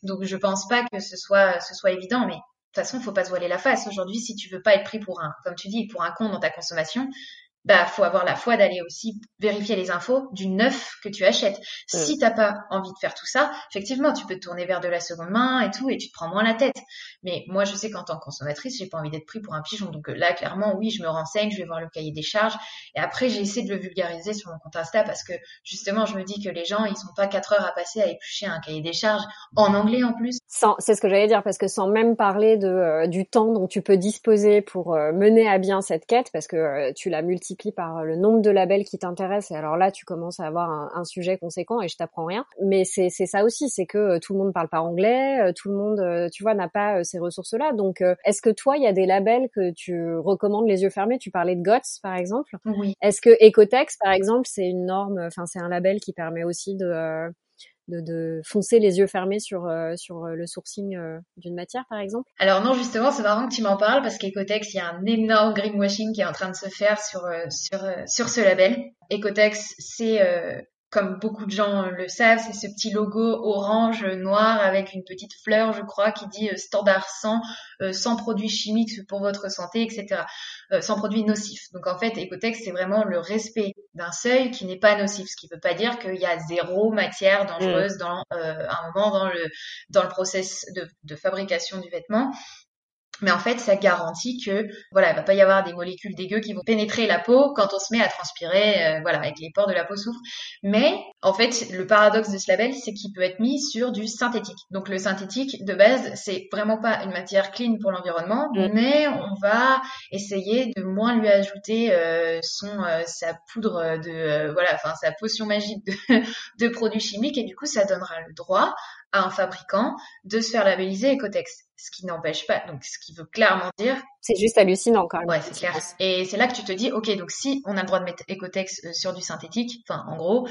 Donc je pense pas que ce soit, ce soit évident, mais façon, faut pas se voiler la face. Aujourd'hui, si tu veux pas être pris pour un, comme tu dis, pour un con dans ta consommation, bah faut avoir la foi d'aller aussi vérifier les infos du neuf que tu achètes. Si t'as pas envie de faire tout ça, effectivement, tu peux te tourner vers de la seconde main et tout, et tu te prends moins la tête. Mais moi, je sais qu'en tant que consommatrice, j'ai pas envie d'être pris pour un pigeon. Donc euh, là, clairement, oui, je me renseigne, je vais voir le cahier des charges, et après, j'ai essayé de le vulgariser sur mon compte Insta parce que justement, je me dis que les gens, ils sont pas quatre heures à passer à éplucher un cahier des charges en anglais en plus. C'est ce que j'allais dire parce que sans même parler de euh, du temps dont tu peux disposer pour euh, mener à bien cette quête, parce que tu la par euh, le nombre de labels qui t'intéressent. Et alors là, tu commences à avoir un, sujet conséquent et je t'apprends rien. Mais c'est ça aussi, c'est que euh, tout le monde parle pas anglais, euh, tout le monde, tu vois, n'a pas ces ressources-là. Donc, est-ce que toi, il y a des labels que tu recommandes les yeux fermés? Tu parlais de GOTS, par exemple. Oui. Est-ce que Ecotex, par exemple, c'est une norme, enfin, c'est un label qui permet aussi de de, de, foncer les yeux fermés sur, euh, sur euh, le sourcing euh, d'une matière, par exemple? Alors non, justement, c'est marrant que tu m'en parles parce qu'Ecotex, il y a un énorme greenwashing qui est en train de se faire sur, sur, sur ce label. Ecotex, c'est comme beaucoup de gens le savent, c'est ce petit logo orange noir avec une petite fleur, je crois, qui dit euh, standard 100, euh, sans produits chimiques pour votre santé, etc. Euh, sans produits nocifs. Donc en fait, Ecotex, c'est vraiment le respect d'un seuil qui n'est pas nocif, ce qui ne veut pas dire qu'il y a zéro matière dangereuse mm. dans un moment dans le dans le process de, de fabrication du vêtement. Mais en fait, ça garantit que voilà, il va pas y avoir des molécules dégueu qui vont pénétrer la peau quand on se met à transpirer, euh, voilà, avec les pores de la peau souffrent. Mais en fait, le paradoxe de ce label, c'est qu'il peut être mis sur du synthétique. Donc le synthétique, de base, c'est vraiment pas une matière clean pour l'environnement, mm. mais on va essayer de moins lui ajouter euh, son euh, sa poudre de voilà, enfin sa potion magique de, de produits chimiques, et du coup, ça donnera le droit à un fabricant de se faire labelliser Ecotex. Ce qui n'empêche pas, donc ce qui veut clairement dire. C'est juste hallucinant quand même. Ouais, c'est clair. Et c'est là que tu te dis, ok, donc si on a le droit de mettre Ecotex euh, sur du synthétique, enfin en gros,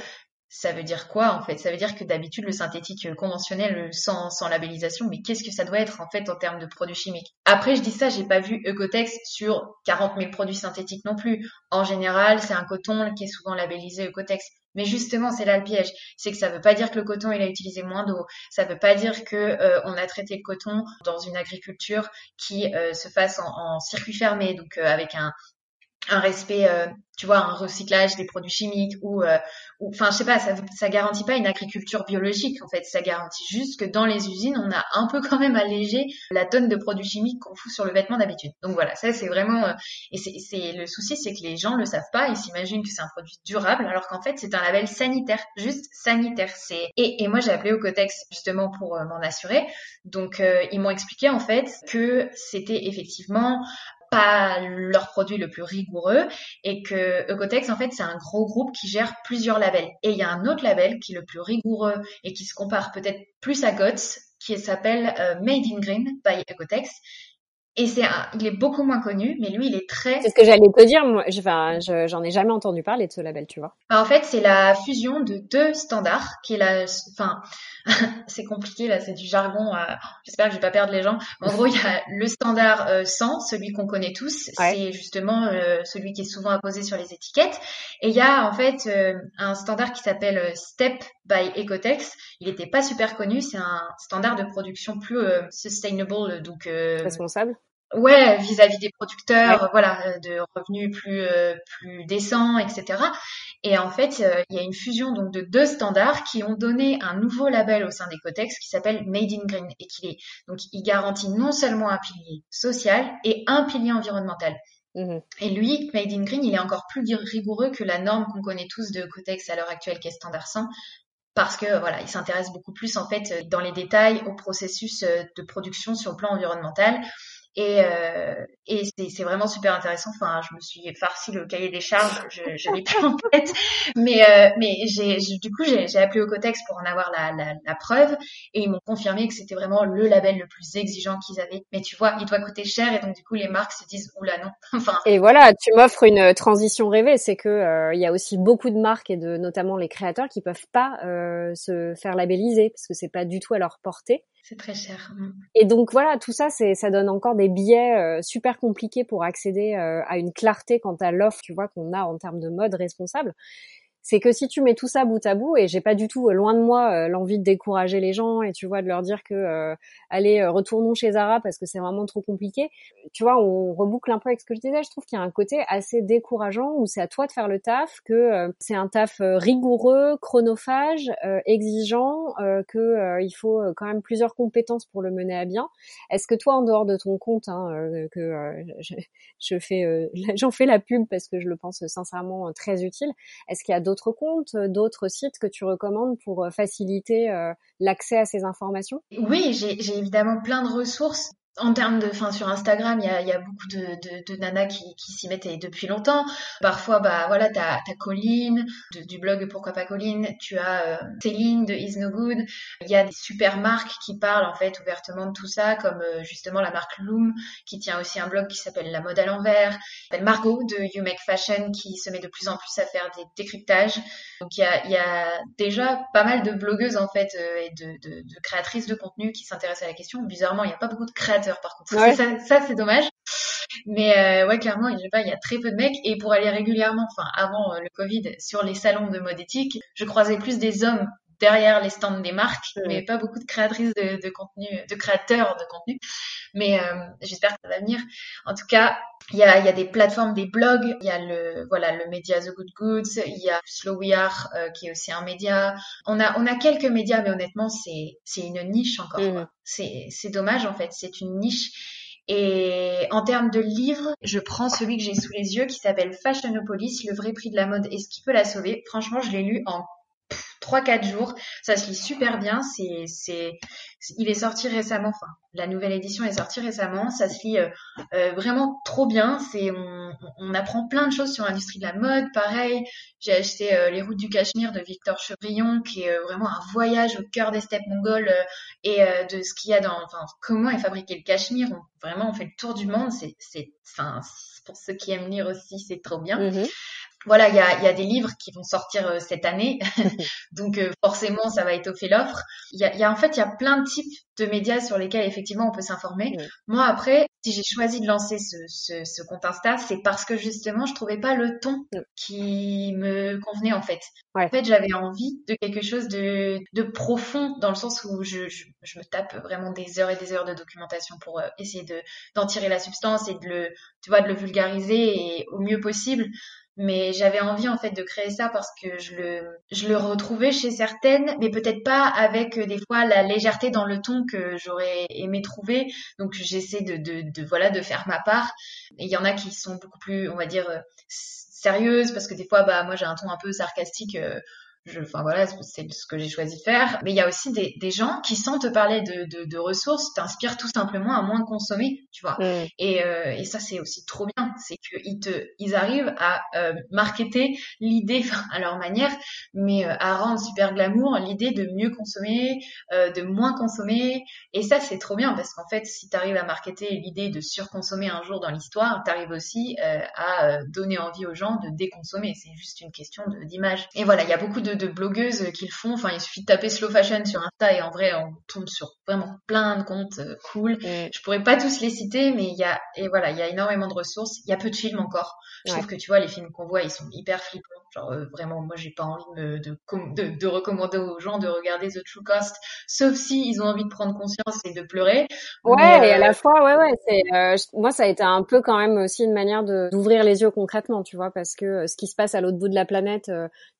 ça veut dire quoi en fait? Ça veut dire que d'habitude le synthétique conventionnel sans, sans labellisation, mais qu'est-ce que ça doit être en fait en termes de produits chimiques? Après je dis ça, j'ai pas vu Ecotex sur 40 000 produits synthétiques non plus. En général, c'est un coton qui est souvent labellisé Ecotex. Mais justement, c'est là le piège, c'est que ça veut pas dire que le coton il a utilisé moins d'eau, ça veut pas dire que euh, on a traité le coton dans une agriculture qui euh, se fasse en, en circuit fermé, donc euh, avec un, un respect, euh, tu vois, un recyclage des produits chimiques ou, euh, enfin, je sais pas, ça, ça garantit pas une agriculture biologique en fait. Ça garantit juste que dans les usines, on a un peu quand même allégé la tonne de produits chimiques qu'on fout sur le vêtement d'habitude. Donc voilà, ça c'est vraiment, euh, et c'est le souci, c'est que les gens le savent pas, ils s'imaginent que c'est un produit durable, alors qu'en fait c'est un label sanitaire, juste sanitaire. C'est et, et moi j'ai appelé au Cotex justement pour m'en assurer. Donc ils m'ont expliqué en fait que c'était effectivement pas leur produit le plus rigoureux et que Ecotex en fait c'est un gros groupe qui gère plusieurs labels et il y a un autre label qui est le plus rigoureux et qui se compare peut-être plus à GOTS qui s'appelle euh, Made in Green by Ecotex et c'est il est beaucoup moins connu, mais lui, il est très. C'est ce que j'allais te dire. Moi, enfin, j'en ai jamais entendu parler de ce label, tu vois. Bah, en fait, c'est la fusion de deux standards, qui est la, enfin, c'est compliqué là, c'est du jargon. Euh, j'espère que je vais pas perdre les gens. En gros, il y a le standard 100, euh, celui qu'on connaît tous. C'est justement euh, celui qui est souvent apposé sur les étiquettes. Et il y a en fait un standard qui s'appelle Step by Ecotex. Il était pas super connu. C'est un standard de production plus sustainable, donc responsable ouais vis-à-vis des producteurs voilà euh, de revenus plus euh, plus décents etc et en fait euh, il y a une fusion donc de deux standards qui ont donné un nouveau label au sein des Cotex qui s'appelle Made in Green. Et qui est donc il garantit non seulement un pilier social et un pilier environnemental. Mmh Et lui, Made in Green, il est encore plus rigoureux que la norme qu'on connaît tous de Cotex à l'heure actuelle qui est standard 100 parce que voilà, il s'intéresse beaucoup plus en fait dans les détails au processus de production sur le plan environnemental et, euh, et c'est vraiment super intéressant. Enfin, je me suis farci le cahier des charges, je, je l'ai plus en tête, mais euh, mais j'ai du coup j'ai appelé au Cotex pour en avoir la, la, la preuve et ils m'ont confirmé que c'était vraiment le label le plus exigeant qu'ils avaient. Mais tu vois, il doit coûter cher et donc du coup les marques se disent oula non. enfin. Et voilà, tu m'offres une transition rêvée, c'est que euh, il y a aussi beaucoup de marques et de notamment les créateurs qui peuvent pas euh, se faire labelliser parce que c'est pas du tout à leur portée. C'est très cher. Mm. Et donc voilà, tout ça, c'est ça donne encore des biais euh, super compliqués pour accéder euh, à une clarté quant à l'offre, tu vois, qu'on a en termes de mode responsable. C'est que si tu mets tout ça bout à bout, et j'ai pas du tout, loin de moi, l'envie de décourager les gens et tu vois, de leur dire que allez, retournons chez Zara parce que c'est vraiment trop compliqué. Tu vois, on reboucle un peu avec ce que je disais. Je trouve qu'il y a un côté assez décourageant où c'est à toi de faire le taf, que c'est un taf rigoureux, chronophage, exigeant, que il faut quand même plusieurs compétences pour le mener à bien. Est-ce que toi, en dehors de ton compte, hein, que je, je fais, j'en fais la pub parce que je le pense sincèrement très utile. Est-ce qu'il y a d'autres comptes, d'autres sites que tu recommandes pour faciliter l'accès à ces informations? Oui, j'ai évidemment plein de ressources en termes de, enfin sur Instagram, il y a, beaucoup de, de, nanas qui, qui s'y mettent depuis longtemps. Parfois, bah voilà, t'as as Colline du blog Pourquoi pas Colline, tu as euh, Céline de Is No Good. Il y a des super marques qui parlent en fait ouvertement de tout ça, comme euh, justement la marque Loom qui tient aussi un blog qui s'appelle La mode à l'envers. Margot de You Make Fashion qui se met de plus en plus à faire des décryptages. Donc il y a, déjà pas mal de blogueuses en fait euh, et de, de, créatrices de contenu qui s'intéressent à la question. Bizarrement, il n'y a pas beaucoup de créateurs par contre. Ça, c'est dommage. Mais euh, ouais, clairement, je sais pas, il y a très peu de mecs. Et pour aller régulièrement, enfin avant euh, le Covid, sur les salons de mode éthique, je croisais plus des hommes derrière les stands des marques, mais pas beaucoup de créatrices de, contenu, de créateurs de contenu. Mais euh, j'espère que ça va venir. En tout cas, il y a, y a des plateformes, des blogs, il y a le voilà le média The Good Goods, il y a Slow We Are qui est aussi un média. On a on a quelques médias, mais honnêtement c'est c'est une niche encore. Mm. C'est c'est dommage en fait, c'est une niche. Et en termes de livres, je prends celui que j'ai sous les yeux qui s'appelle Fashionopolis, le vrai prix de la mode et ce qui peut la sauver. Franchement, je l'ai lu en 3-4 jours. Ça se lit super bien. C'est, c'est, il est sorti récemment. Enfin, la nouvelle édition est sortie récemment. Ça se lit euh, euh, vraiment trop bien. C'est, on, apprend plein de choses sur l'industrie de la mode. Pareil, j'ai acheté euh, Les Routes du Cachemire de Victor Chevrillon, qui est vraiment un voyage au cœur des steppes mongoles et de ce qu'il y a dans, enfin, comment est fabriqué le cachemire. vraiment, on fait le tour du monde. C'est, c'est, enfin, pour ceux qui aiment lire aussi, c'est trop bien. Mm-hmm voilà, il y a, y a, des livres qui vont sortir euh, cette année, donc euh, forcément ça va étoffer l'offre. Il y a, y a, en fait il y a plein de types de médias sur lesquels effectivement on peut s'informer. Moi après, si j'ai choisi de lancer ce, ce, ce compte Insta, c'est parce que justement je trouvais pas le ton qui me convenait en fait. En fait j'avais envie de quelque chose de, de profond dans le sens où je, je, je, me tape vraiment des heures et des heures de documentation pour euh, essayer de d'en tirer la substance et de le tu vois de le vulgariser et au mieux possible mais j'avais envie en fait de créer ça parce que je le je le retrouvais chez certaines mais peut-être pas avec euh, des fois la légèreté dans le ton que j'aurais aimé trouver. Donc j'essaie de, de, de voilà de faire ma part. Il y en a qui sont beaucoup plus on va dire euh, sérieuses parce que des fois bah moi j'ai un ton un peu sarcastique euh, je, enfin voilà, c'est ce que j'ai choisi de faire. Mais il y a aussi des, des gens qui, sans te parler de, de, de ressources, t'inspirent tout simplement à moins consommer, tu vois. Mm. Et, euh, et ça, c'est aussi trop bien. C'est qu'ils te, ils arrivent à euh, marketer l'idée, à leur manière, mais euh, à rendre super glamour l'idée de mieux consommer, euh, de moins consommer. Et ça, c'est trop bien parce qu'en fait, si tu arrives à marketer l'idée de surconsommer un jour dans l'histoire, tu arrives aussi euh, à donner envie aux gens de déconsommer. C'est juste une question d'image. Et voilà, il y a beaucoup de de, blogueuses qui le font. Enfin, il suffit de taper slow fashion sur Insta et en vrai, on tombe sur vraiment plein de comptes euh, cool. Mm. Je pourrais pas tous les citer, mais il y a et voilà, il y a énormément de ressources. Il y a peu de films encore. Je trouve que tu vois, les films qu'on voit, ils sont hyper flippants. Genre euh, vraiment, moi, j'ai pas envie de, de, de, recommander aux gens de regarder The True Cost, sauf si ils ont envie de prendre conscience et de pleurer. Ouais, et à la euh, fois, ouais, ouais. C'est moi, ça a été un peu quand même aussi une manière d'ouvrir les yeux concrètement, tu vois, parce que ce qui se passe à l'autre bout de la planète,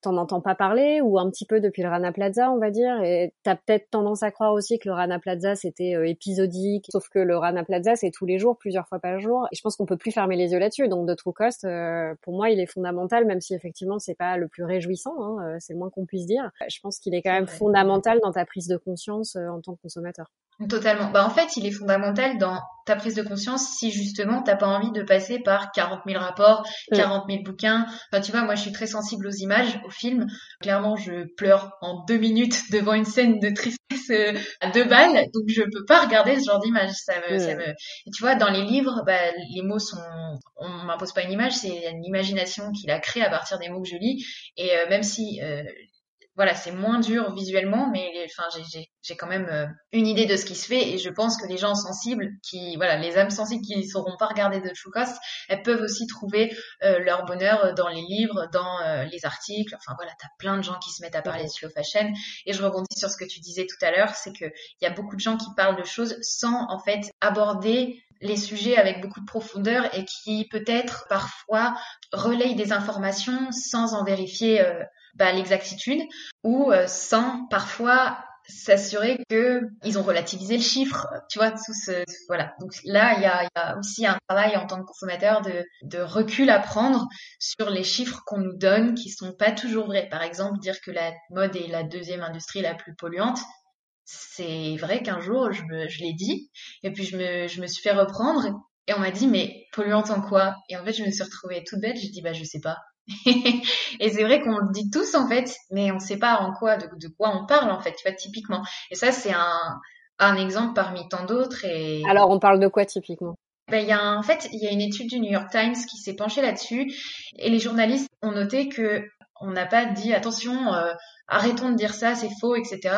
t'en entends pas parler ou un petit peu depuis le Rana Plaza, on va dire. Et t'as peut-être tendance à croire aussi que le Rana Plaza c'était euh, épisodique, sauf que le Rana Plaza c'est tous les jours, plusieurs fois par jour. Et je pense qu'on peut plus fermer les yeux là-dessus. Donc de True Cost, euh, pour moi, il est fondamental, même si effectivement c'est pas le plus réjouissant, hein, euh, c'est le moins qu'on puisse dire. Je pense qu'il est quand même fondamental dans ta prise de conscience en tant que consommateur. Totalement. Bah en fait, il est fondamental dans ta prise de conscience si justement t'as pas envie de passer par 40 000 rapports, 40 000 bouquins. Enfin, tu vois, moi, je suis très sensible aux images, aux films. Clairement, je pleure en deux minutes devant une scène de tristesse euh, à deux balles, donc je peux pas regarder ce genre d'image. Ça me, ça me. Et tu vois, dans les livres, bah, les mots sont, on m'impose pas une image, c'est une imagination qu'il a créée à partir des mots que je lis. Et euh, même si euh, voilà, c'est moins dur visuellement, mais enfin, j'ai quand même euh, une idée de ce qui se fait et je pense que les gens sensibles, qui, voilà, les âmes sensibles qui ne sauront pas regarder de Cost, elles peuvent aussi trouver euh, leur bonheur dans les livres, dans euh, les articles. Enfin voilà, t'as plein de gens qui se mettent à parler de slow fashion. Et je rebondis sur ce que tu disais tout à l'heure, c'est que il y a beaucoup de gens qui parlent de choses sans en fait aborder les sujets avec beaucoup de profondeur et qui peut-être parfois relayent des informations sans en vérifier euh, bah, l'exactitude ou euh, sans parfois s'assurer que ils ont relativisé le chiffre, tu vois, tout ce, voilà. Donc là, il y a, aussi un travail en tant que consommateur de, recul à prendre sur les chiffres qu'on nous donne qui sont pas toujours vrais. Par exemple, dire que la mode est la deuxième industrie la plus polluante, c'est vrai qu'un jour, je, me, je l'ai dit, et puis je me, je me suis fait reprendre, et on m'a dit, mais polluante en quoi? Et en fait, je me suis retrouvée toute bête, j'ai dit, bah, je sais pas. et c'est vrai qu'on le dit tous, en fait, mais on sait pas en quoi, de, de quoi on parle, en fait, tu vois, typiquement. Et ça, c'est un, un exemple parmi tant d'autres. Et... Alors, on parle de quoi, typiquement? Ben, y a en fait, il y a une étude du New York Times qui s'est penchée là-dessus et les journalistes ont noté que on n'a pas dit attention, euh, arrêtons de dire ça, c'est faux, etc.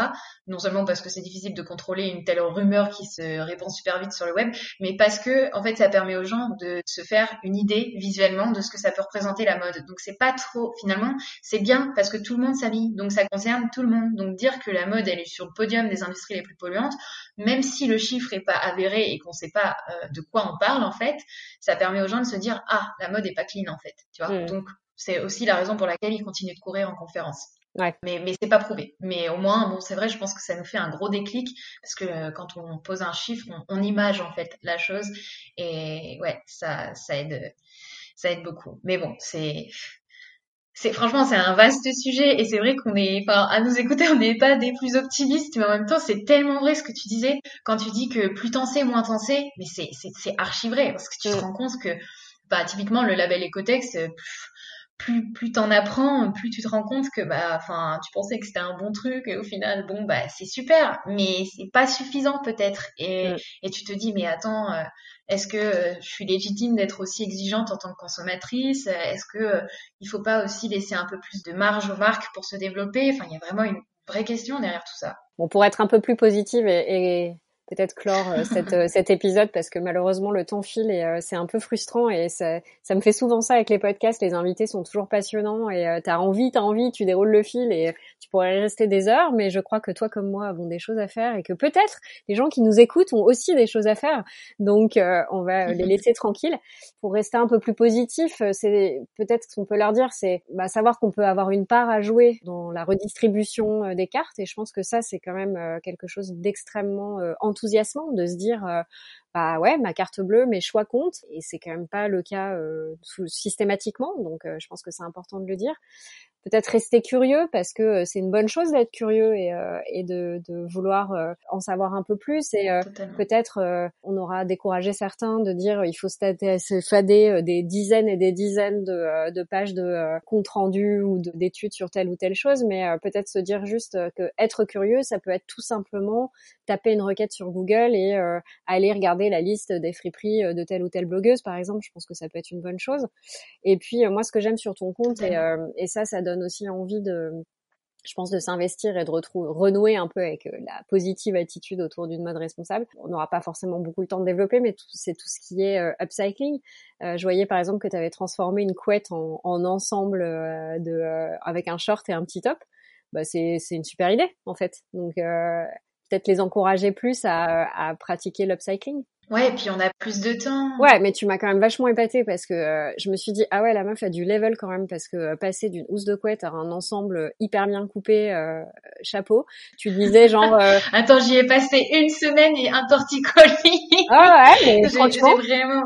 Non seulement parce que c'est difficile de contrôler une telle rumeur qui se répand super vite sur le web, mais parce que en fait ça permet aux gens de se faire une idée visuellement de ce que ça peut représenter la mode. Donc c'est pas trop finalement, c'est bien parce que tout le monde s'habille, donc ça concerne tout le monde. Donc dire que la mode elle est sur le podium des industries les plus polluantes, même si le chiffre est pas avéré et qu'on sait pas euh, de quoi on parle en fait, ça permet aux gens de se dire ah la mode est pas clean en fait, tu vois. Mmh. Donc c'est aussi la raison pour laquelle ils continuent de courir en conférence. Ouais. Mais, mais c'est pas prouvé. Mais au moins, bon, c'est vrai, je pense que ça nous fait un gros déclic parce que euh, quand on pose un chiffre, on, image en fait la chose et ouais, ça, ça aide, ça aide beaucoup. Mais bon, c'est, c'est franchement, c'est un vaste sujet et c'est vrai qu'on est, enfin, à nous écouter, on n'est pas des plus optimistes, mais en même temps, c'est tellement vrai ce que tu disais quand tu dis que plus t'en sais, moins t'en sais. Mais c'est, c'est, c'est archi vrai parce que tu te mm. rends compte que, bah, typiquement, le label Ecotex, plus plus t'en apprends, plus tu te rends compte que bah enfin tu pensais que c'était un bon truc et au final bon bah c'est super, mais c'est pas suffisant peut-être et mm. et tu te dis mais attends euh, est-ce que euh, je suis légitime d'être aussi exigeante en tant que consommatrice? Est-ce que euh, il faut pas aussi laisser un peu plus de marge aux marques pour se développer? Enfin il y a vraiment une vraie question derrière tout ça. Bon pour être un peu plus positive et, et peut-être clore euh, euh, cet épisode parce que malheureusement le temps file et euh, c'est un peu frustrant et ça, ça me fait souvent ça avec les podcasts. Les invités sont toujours passionnants et tu t'as envie, t'as envie, tu déroules le fil et tu pourrais rester des heures. Mais je crois que toi comme moi avons des choses à faire et que peut-être les gens qui nous écoutent ont aussi des choses à faire. Donc on va les laisser tranquilles. Pour rester un peu plus positif, c'est peut-être ce qu'on peut leur dire, c'est bah, savoir qu'on peut avoir une part à jouer dans la redistribution des cartes et je pense que ça c'est quand même quelque chose d'extrêmement enthousiasmant de se dire euh, bah ouais ma carte bleue mes choix comptent et c'est quand même pas le cas euh, systématiquement donc euh, je pense que c'est important de le dire. Peut-être rester curieux parce que euh, c'est une bonne chose d'être curieux et, euh, et de, de, vouloir euh, en savoir un peu plus et peut-être on aura découragé certains de dire il faut se fader des dizaines et des dizaines de, de pages de compte rendu ou d'études sur telle ou telle chose mais peut-être se dire juste que être curieux ça peut être tout simplement taper une requête sur Google et aller regarder la liste des friperies de telle ou telle blogueuse par exemple je pense que ça peut être une bonne chose et puis moi ce que j'aime sur ton compte et, et ça ça donne aussi envie de, je pense, de s'investir et de retrouver, renouer un peu avec euh, la positive attitude autour d'une mode responsable. On n'aura pas forcément beaucoup le temps de développer, mais c'est tout ce qui est euh, upcycling. Euh, je voyais par exemple que tu avais transformé une couette en, ensemble de, avec un short et un petit top. Bah, c'est une super idée en fait. Donc peut-être les encourager plus à, à pratiquer l'upcycling. Ouais, et puis on a plus de temps. Ouais, mais tu m'as quand même vachement épatée parce que euh, je me suis dit ah ouais la meuf a du level quand même parce que euh, passer d'une housse de couette à un ensemble hyper bien coupé euh, chapeau, tu disais genre Attends, j'y ai passé une semaine et un torticolis. Ah ouais, mais franchement vraiment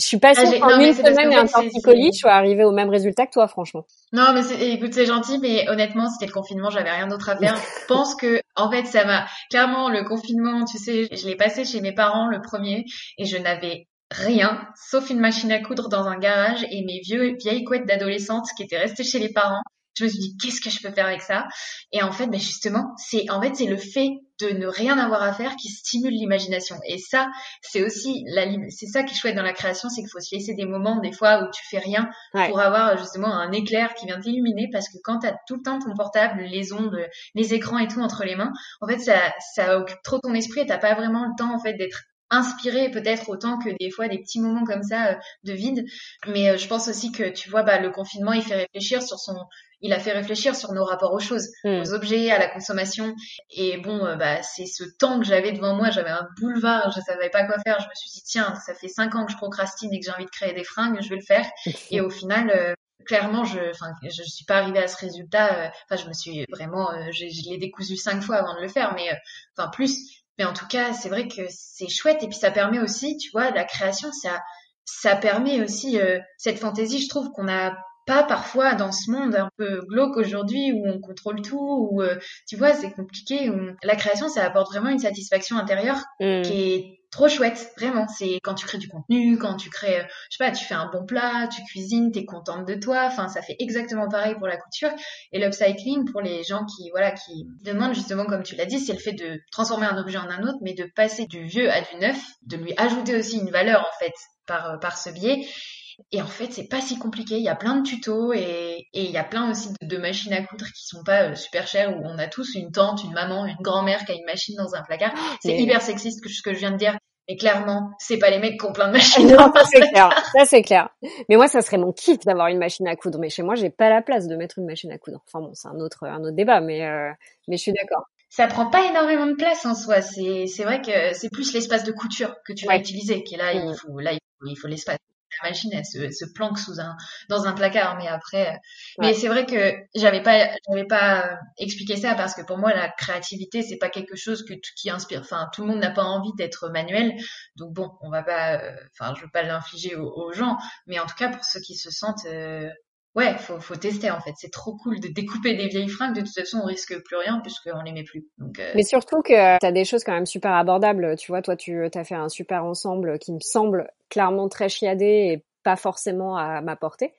je suis passée ah, en une semaine et un torticolis, je suis arrivée au même résultat que toi, franchement. Non, mais écoute, c'est gentil, mais honnêtement, c'était le confinement, j'avais rien d'autre à faire. je pense que, en fait, ça m'a, clairement, le confinement, tu sais, je l'ai passé chez mes parents le premier, et je n'avais rien, sauf une machine à coudre dans un garage et mes vieux, vieilles couettes d'adolescente qui étaient restées chez les parents. Je me suis dit qu'est-ce que je peux faire avec ça? Et en fait, ben justement, c'est en fait c'est le fait de ne rien avoir à faire qui stimule l'imagination. Et ça, c'est aussi la c'est ça qui est chouette dans la création, c'est qu'il faut se laisser des moments des fois où tu fais rien pour avoir justement un éclair qui vient t'illuminer. Parce que quand tu as tout le temps ton portable, les ondes, les écrans et tout entre les mains, en fait ça ça occupe trop ton esprit et t'as pas vraiment le temps en fait d'être inspiré peut-être autant que des fois des petits moments comme ça euh, de vide mais euh, je pense aussi que tu vois bah le confinement il fait réfléchir sur son il a fait réfléchir sur nos rapports aux choses, mm. aux objets, à la consommation. Et bon, euh, bah, c'est ce temps que j'avais devant moi. J'avais un boulevard, je savais pas quoi faire. Je me suis dit, tiens, ça fait cinq ans que je procrastine et que j'ai envie de créer des fringues, je vais le faire. et au final, clairement, je, enfin, je suis pas arrivée à ce résultat. Enfin, je me suis vraiment, je, je l'ai décousu cinq fois avant de le faire, mais enfin plus. Mais en tout cas, c'est vrai que c'est chouette et puis ça permet aussi, tu vois, la création, ça, ça permet aussi euh, cette fantaisie, je trouve qu'on n'a pas parfois dans ce monde un peu glauque aujourd'hui où on contrôle tout, où euh, tu vois, c'est compliqué. Où... La création, ça apporte vraiment une satisfaction intérieure mmh. qui est trop chouette, vraiment. C'est quand tu crées du contenu, quand tu crées, euh, je sais pas, tu fais un bon plat, tu cuisines, t'es contente de toi. Enfin, ça fait exactement pareil pour la couture. Et l'upcycling, pour les gens qui, voilà, qui demandent justement, comme tu l'as dit, c'est le fait de transformer un objet en un autre, mais de passer du vieux à du neuf, de lui ajouter aussi une valeur, en fait, par, euh, par ce biais. Et en fait, c'est pas si compliqué. Il y a plein de tutos et, et il y a plein aussi de, machines à coudre qui sont pas euh, super chères où on a tous une tante, une maman, une grand-mère qui a une machine dans un placard. C'est hyper sexiste ce que je viens de dire. Mais clairement, c'est pas les mecs qui ont plein de machines. Non, ça c'est clair. Ça c'est clair. Mais moi, ça serait mon kiff d'avoir une machine à coudre. Mais chez moi, j'ai pas la place de mettre une machine à coudre. Enfin bon, c'est un autre, un autre débat. Mais, euh, mais je suis d'accord ça prend pas énormément de place en soi. C'est, c'est vrai que c'est plus l'espace de couture que tu vas utiliser qui est là, il mm. faut, là, il faut l'espace la machine elle se, planque sous un dans un placard mais après mais c'est vrai que j'avais pas j'avais pas expliqué ça parce que pour moi la créativité c'est pas quelque chose que qui inspire enfin tout le monde n'a pas envie d'être manuel. Donc bon on va pas euh, enfin je veux pas l'infliger aux, gens mais en tout cas pour ceux qui se sentent euh, Ouais, faut, faut tester en fait. C'est trop cool de découper des vieilles fringues. De toute façon, on risque plus rien puisqu'on les met plus. Donc, euh... Mais surtout que tu as des choses quand même super abordables. Tu vois, toi, tu as fait un super ensemble qui me semble clairement très chiadé et pas forcément à ma portée.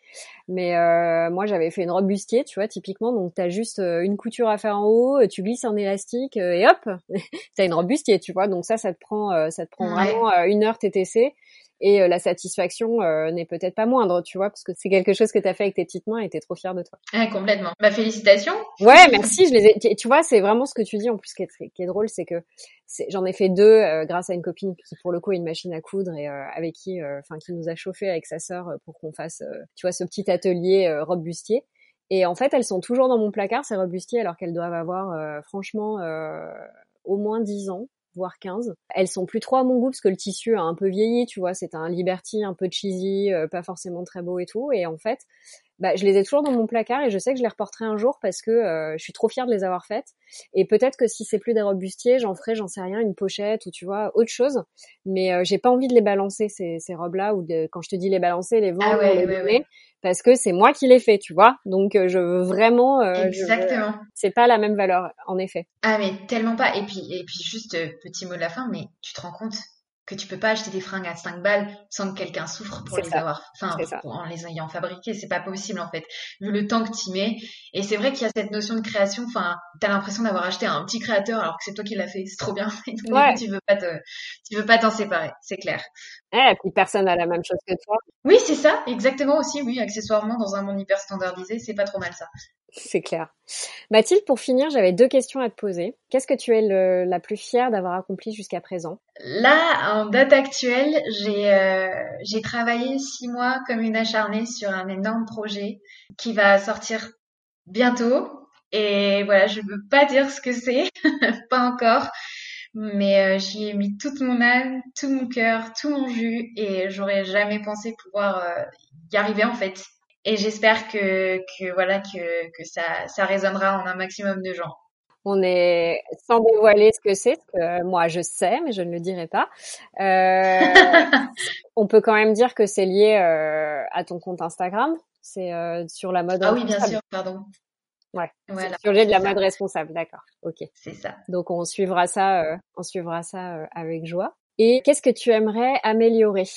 Mais euh, moi, j'avais fait une robe bustier, tu vois, typiquement. Donc, tu as juste euh, une couture à faire en haut, tu glisses un élastique et hop, tu as une robe bustier, tu vois. Donc ça, ça te prend, ça te prend vraiment une heure TTC et euh, la satisfaction euh, n'est peut-être pas moindre, tu vois, parce que c'est quelque chose que tu as fait avec tes petites mains et tu es trop fière de toi. Ah, complètement. Ma bah, félicitations. Ouais, merci. Je les ai... Tu vois, c'est vraiment ce que tu dis en plus qui est, qui est drôle, c'est que j'en ai fait deux euh, grâce à une copine qui pour le coup a une machine à coudre et avec qui, enfin, qui nous a chauffé avec sa sœur pour qu'on fasse, tu vois, ce petit atelier robe bustier. Et en fait, elles sont toujours dans mon placard, ces robes bustiers, alors qu'elles doivent avoir franchement au moins 10 ans voire 15. Elles sont plus trop à mon goût parce que le tissu a un peu vieilli, tu vois, c'est un Liberty un peu cheesy, euh, pas forcément très beau et tout. Et en fait, bah, je les ai toujours dans mon placard et je sais que je les reporterai un jour parce que euh, je suis trop fière de les avoir faites. Et peut-être que si c'est plus des robes bustiers, j'en ferai, j'en sais rien, une pochette ou tu vois autre chose. Mais euh, j'ai pas envie de les balancer ces, ces robes-là ou de, quand je te dis les balancer, les vendre, ah les parce que c'est moi qui les fais, tu vois. Donc euh, je veux vraiment. Exactement. C'est pas la même valeur, en effet. Ah mais tellement pas. Et puis et puis juste petit mot de la fin, mais tu te rends compte que tu peux pas acheter des fringues à 5 balles sans que quelqu'un souffre pour les avoir, enfin, en les ayant fabriquées. C'est pas possible, en fait, vu le temps que tu mets. Et c'est vrai qu'il y a cette notion de création, enfin, t'as l'impression d'avoir acheté un petit créateur alors que c'est toi qui l'as fait. C'est trop bien. Et donc, tu veux pas te, tu veux pas t'en séparer. C'est clair. et puis personne n'a la même chose que toi. Oui, c'est ça. Exactement aussi. Oui, accessoirement, dans un monde hyper standardisé, c'est pas trop mal ça. C'est clair. Mathilde, pour finir, j'avais deux questions à te poser. Qu'est-ce que tu es le, la plus fière d'avoir accompli jusqu'à présent? Là, en date actuelle, j'ai euh, travaillé six mois comme une acharnée sur un énorme projet qui va sortir bientôt. Et voilà, je ne peux pas dire ce que c'est, pas encore, mais euh, j'y ai mis toute mon âme, tout mon cœur, tout mon jus, et j'aurais jamais pensé pouvoir euh, y arriver en fait et j'espère que, que voilà que, que ça, ça résonnera en un maximum de gens. On est sans dévoiler ce que c'est, que moi je sais, mais je ne le dirai pas. Euh, on peut quand même dire que c'est lié euh, à ton compte Instagram. C'est euh, sur la mode. Ah oui, bien sûr, pardon. Ouais. Voilà. Sur de la mode responsable, d'accord. Ok. C'est ça. Donc on suivra ça, euh, on suivra ça euh, avec joie. Et qu'est-ce que tu aimerais améliorer?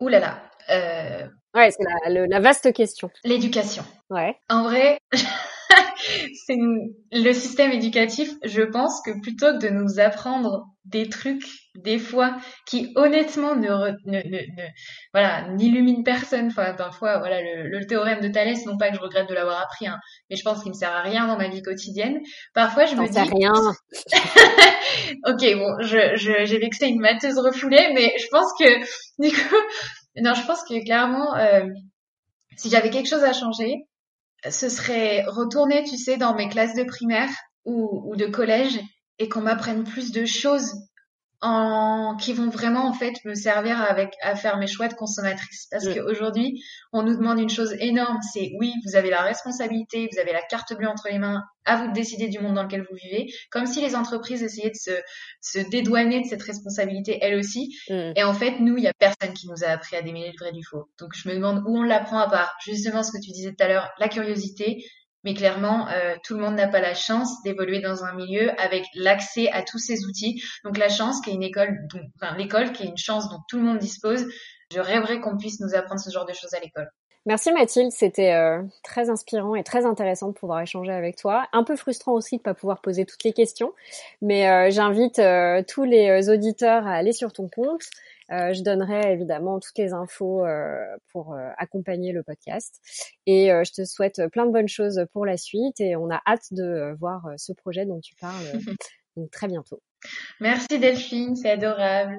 Ouh là là. Euh, Ouais, c'est la, la, vaste question. L'éducation. Ouais. En vrai, c'est le système éducatif, je pense que plutôt que de nous apprendre des trucs des fois qui honnêtement ne, ne, ne, voilà n'illuminent personne enfin parfois voilà le, le, théorème de Thalès non pas que je regrette de l'avoir appris hein, mais je pense qu'il me sert à rien dans ma vie quotidienne parfois je me dis rien ok bon je j'ai vexé une matheuse refoulée mais je pense que du coup non je pense que clairement euh, si j'avais quelque chose à changer ce serait retourner, tu sais, dans mes classes de primaire ou, ou de collège et qu'on m'apprenne plus de choses en, qui vont vraiment en fait me servir avec à faire mes choix de consommatrice. Parce mm. qu'aujourd'hui, on nous demande une chose énorme, c'est oui, vous avez la responsabilité, vous avez la carte bleue entre les mains, à vous de décider du monde dans lequel vous vivez, comme si les entreprises essayaient de se, se dédouaner de cette responsabilité elles aussi. Mm. Et en fait, nous, il y a personne qui nous a appris à démêler le vrai du faux. Donc je me demande où on l'apprend à part justement ce que tu disais tout à l'heure, la curiosité, mais clairement, euh, tout le monde n'a pas la chance d'évoluer dans un milieu avec l'accès à tous ces outils. Donc la chance, qui est une école, l'école, qui est une chance dont tout le monde dispose. Je rêverais qu'on puisse nous apprendre ce genre de choses à l'école. Merci Mathilde, c'était euh, très inspirant et très intéressant de pouvoir échanger avec toi. Un peu frustrant aussi de pas pouvoir poser toutes les questions, mais euh, j'invite tous les auditeurs à aller sur ton compte, euh, je donnerai évidemment toutes les infos euh, pour euh, accompagner le podcast. Et je te souhaite plein de bonnes choses pour la suite et on a hâte de voir ce projet dont tu parles donc très bientôt. Merci Delphine, c'est adorable.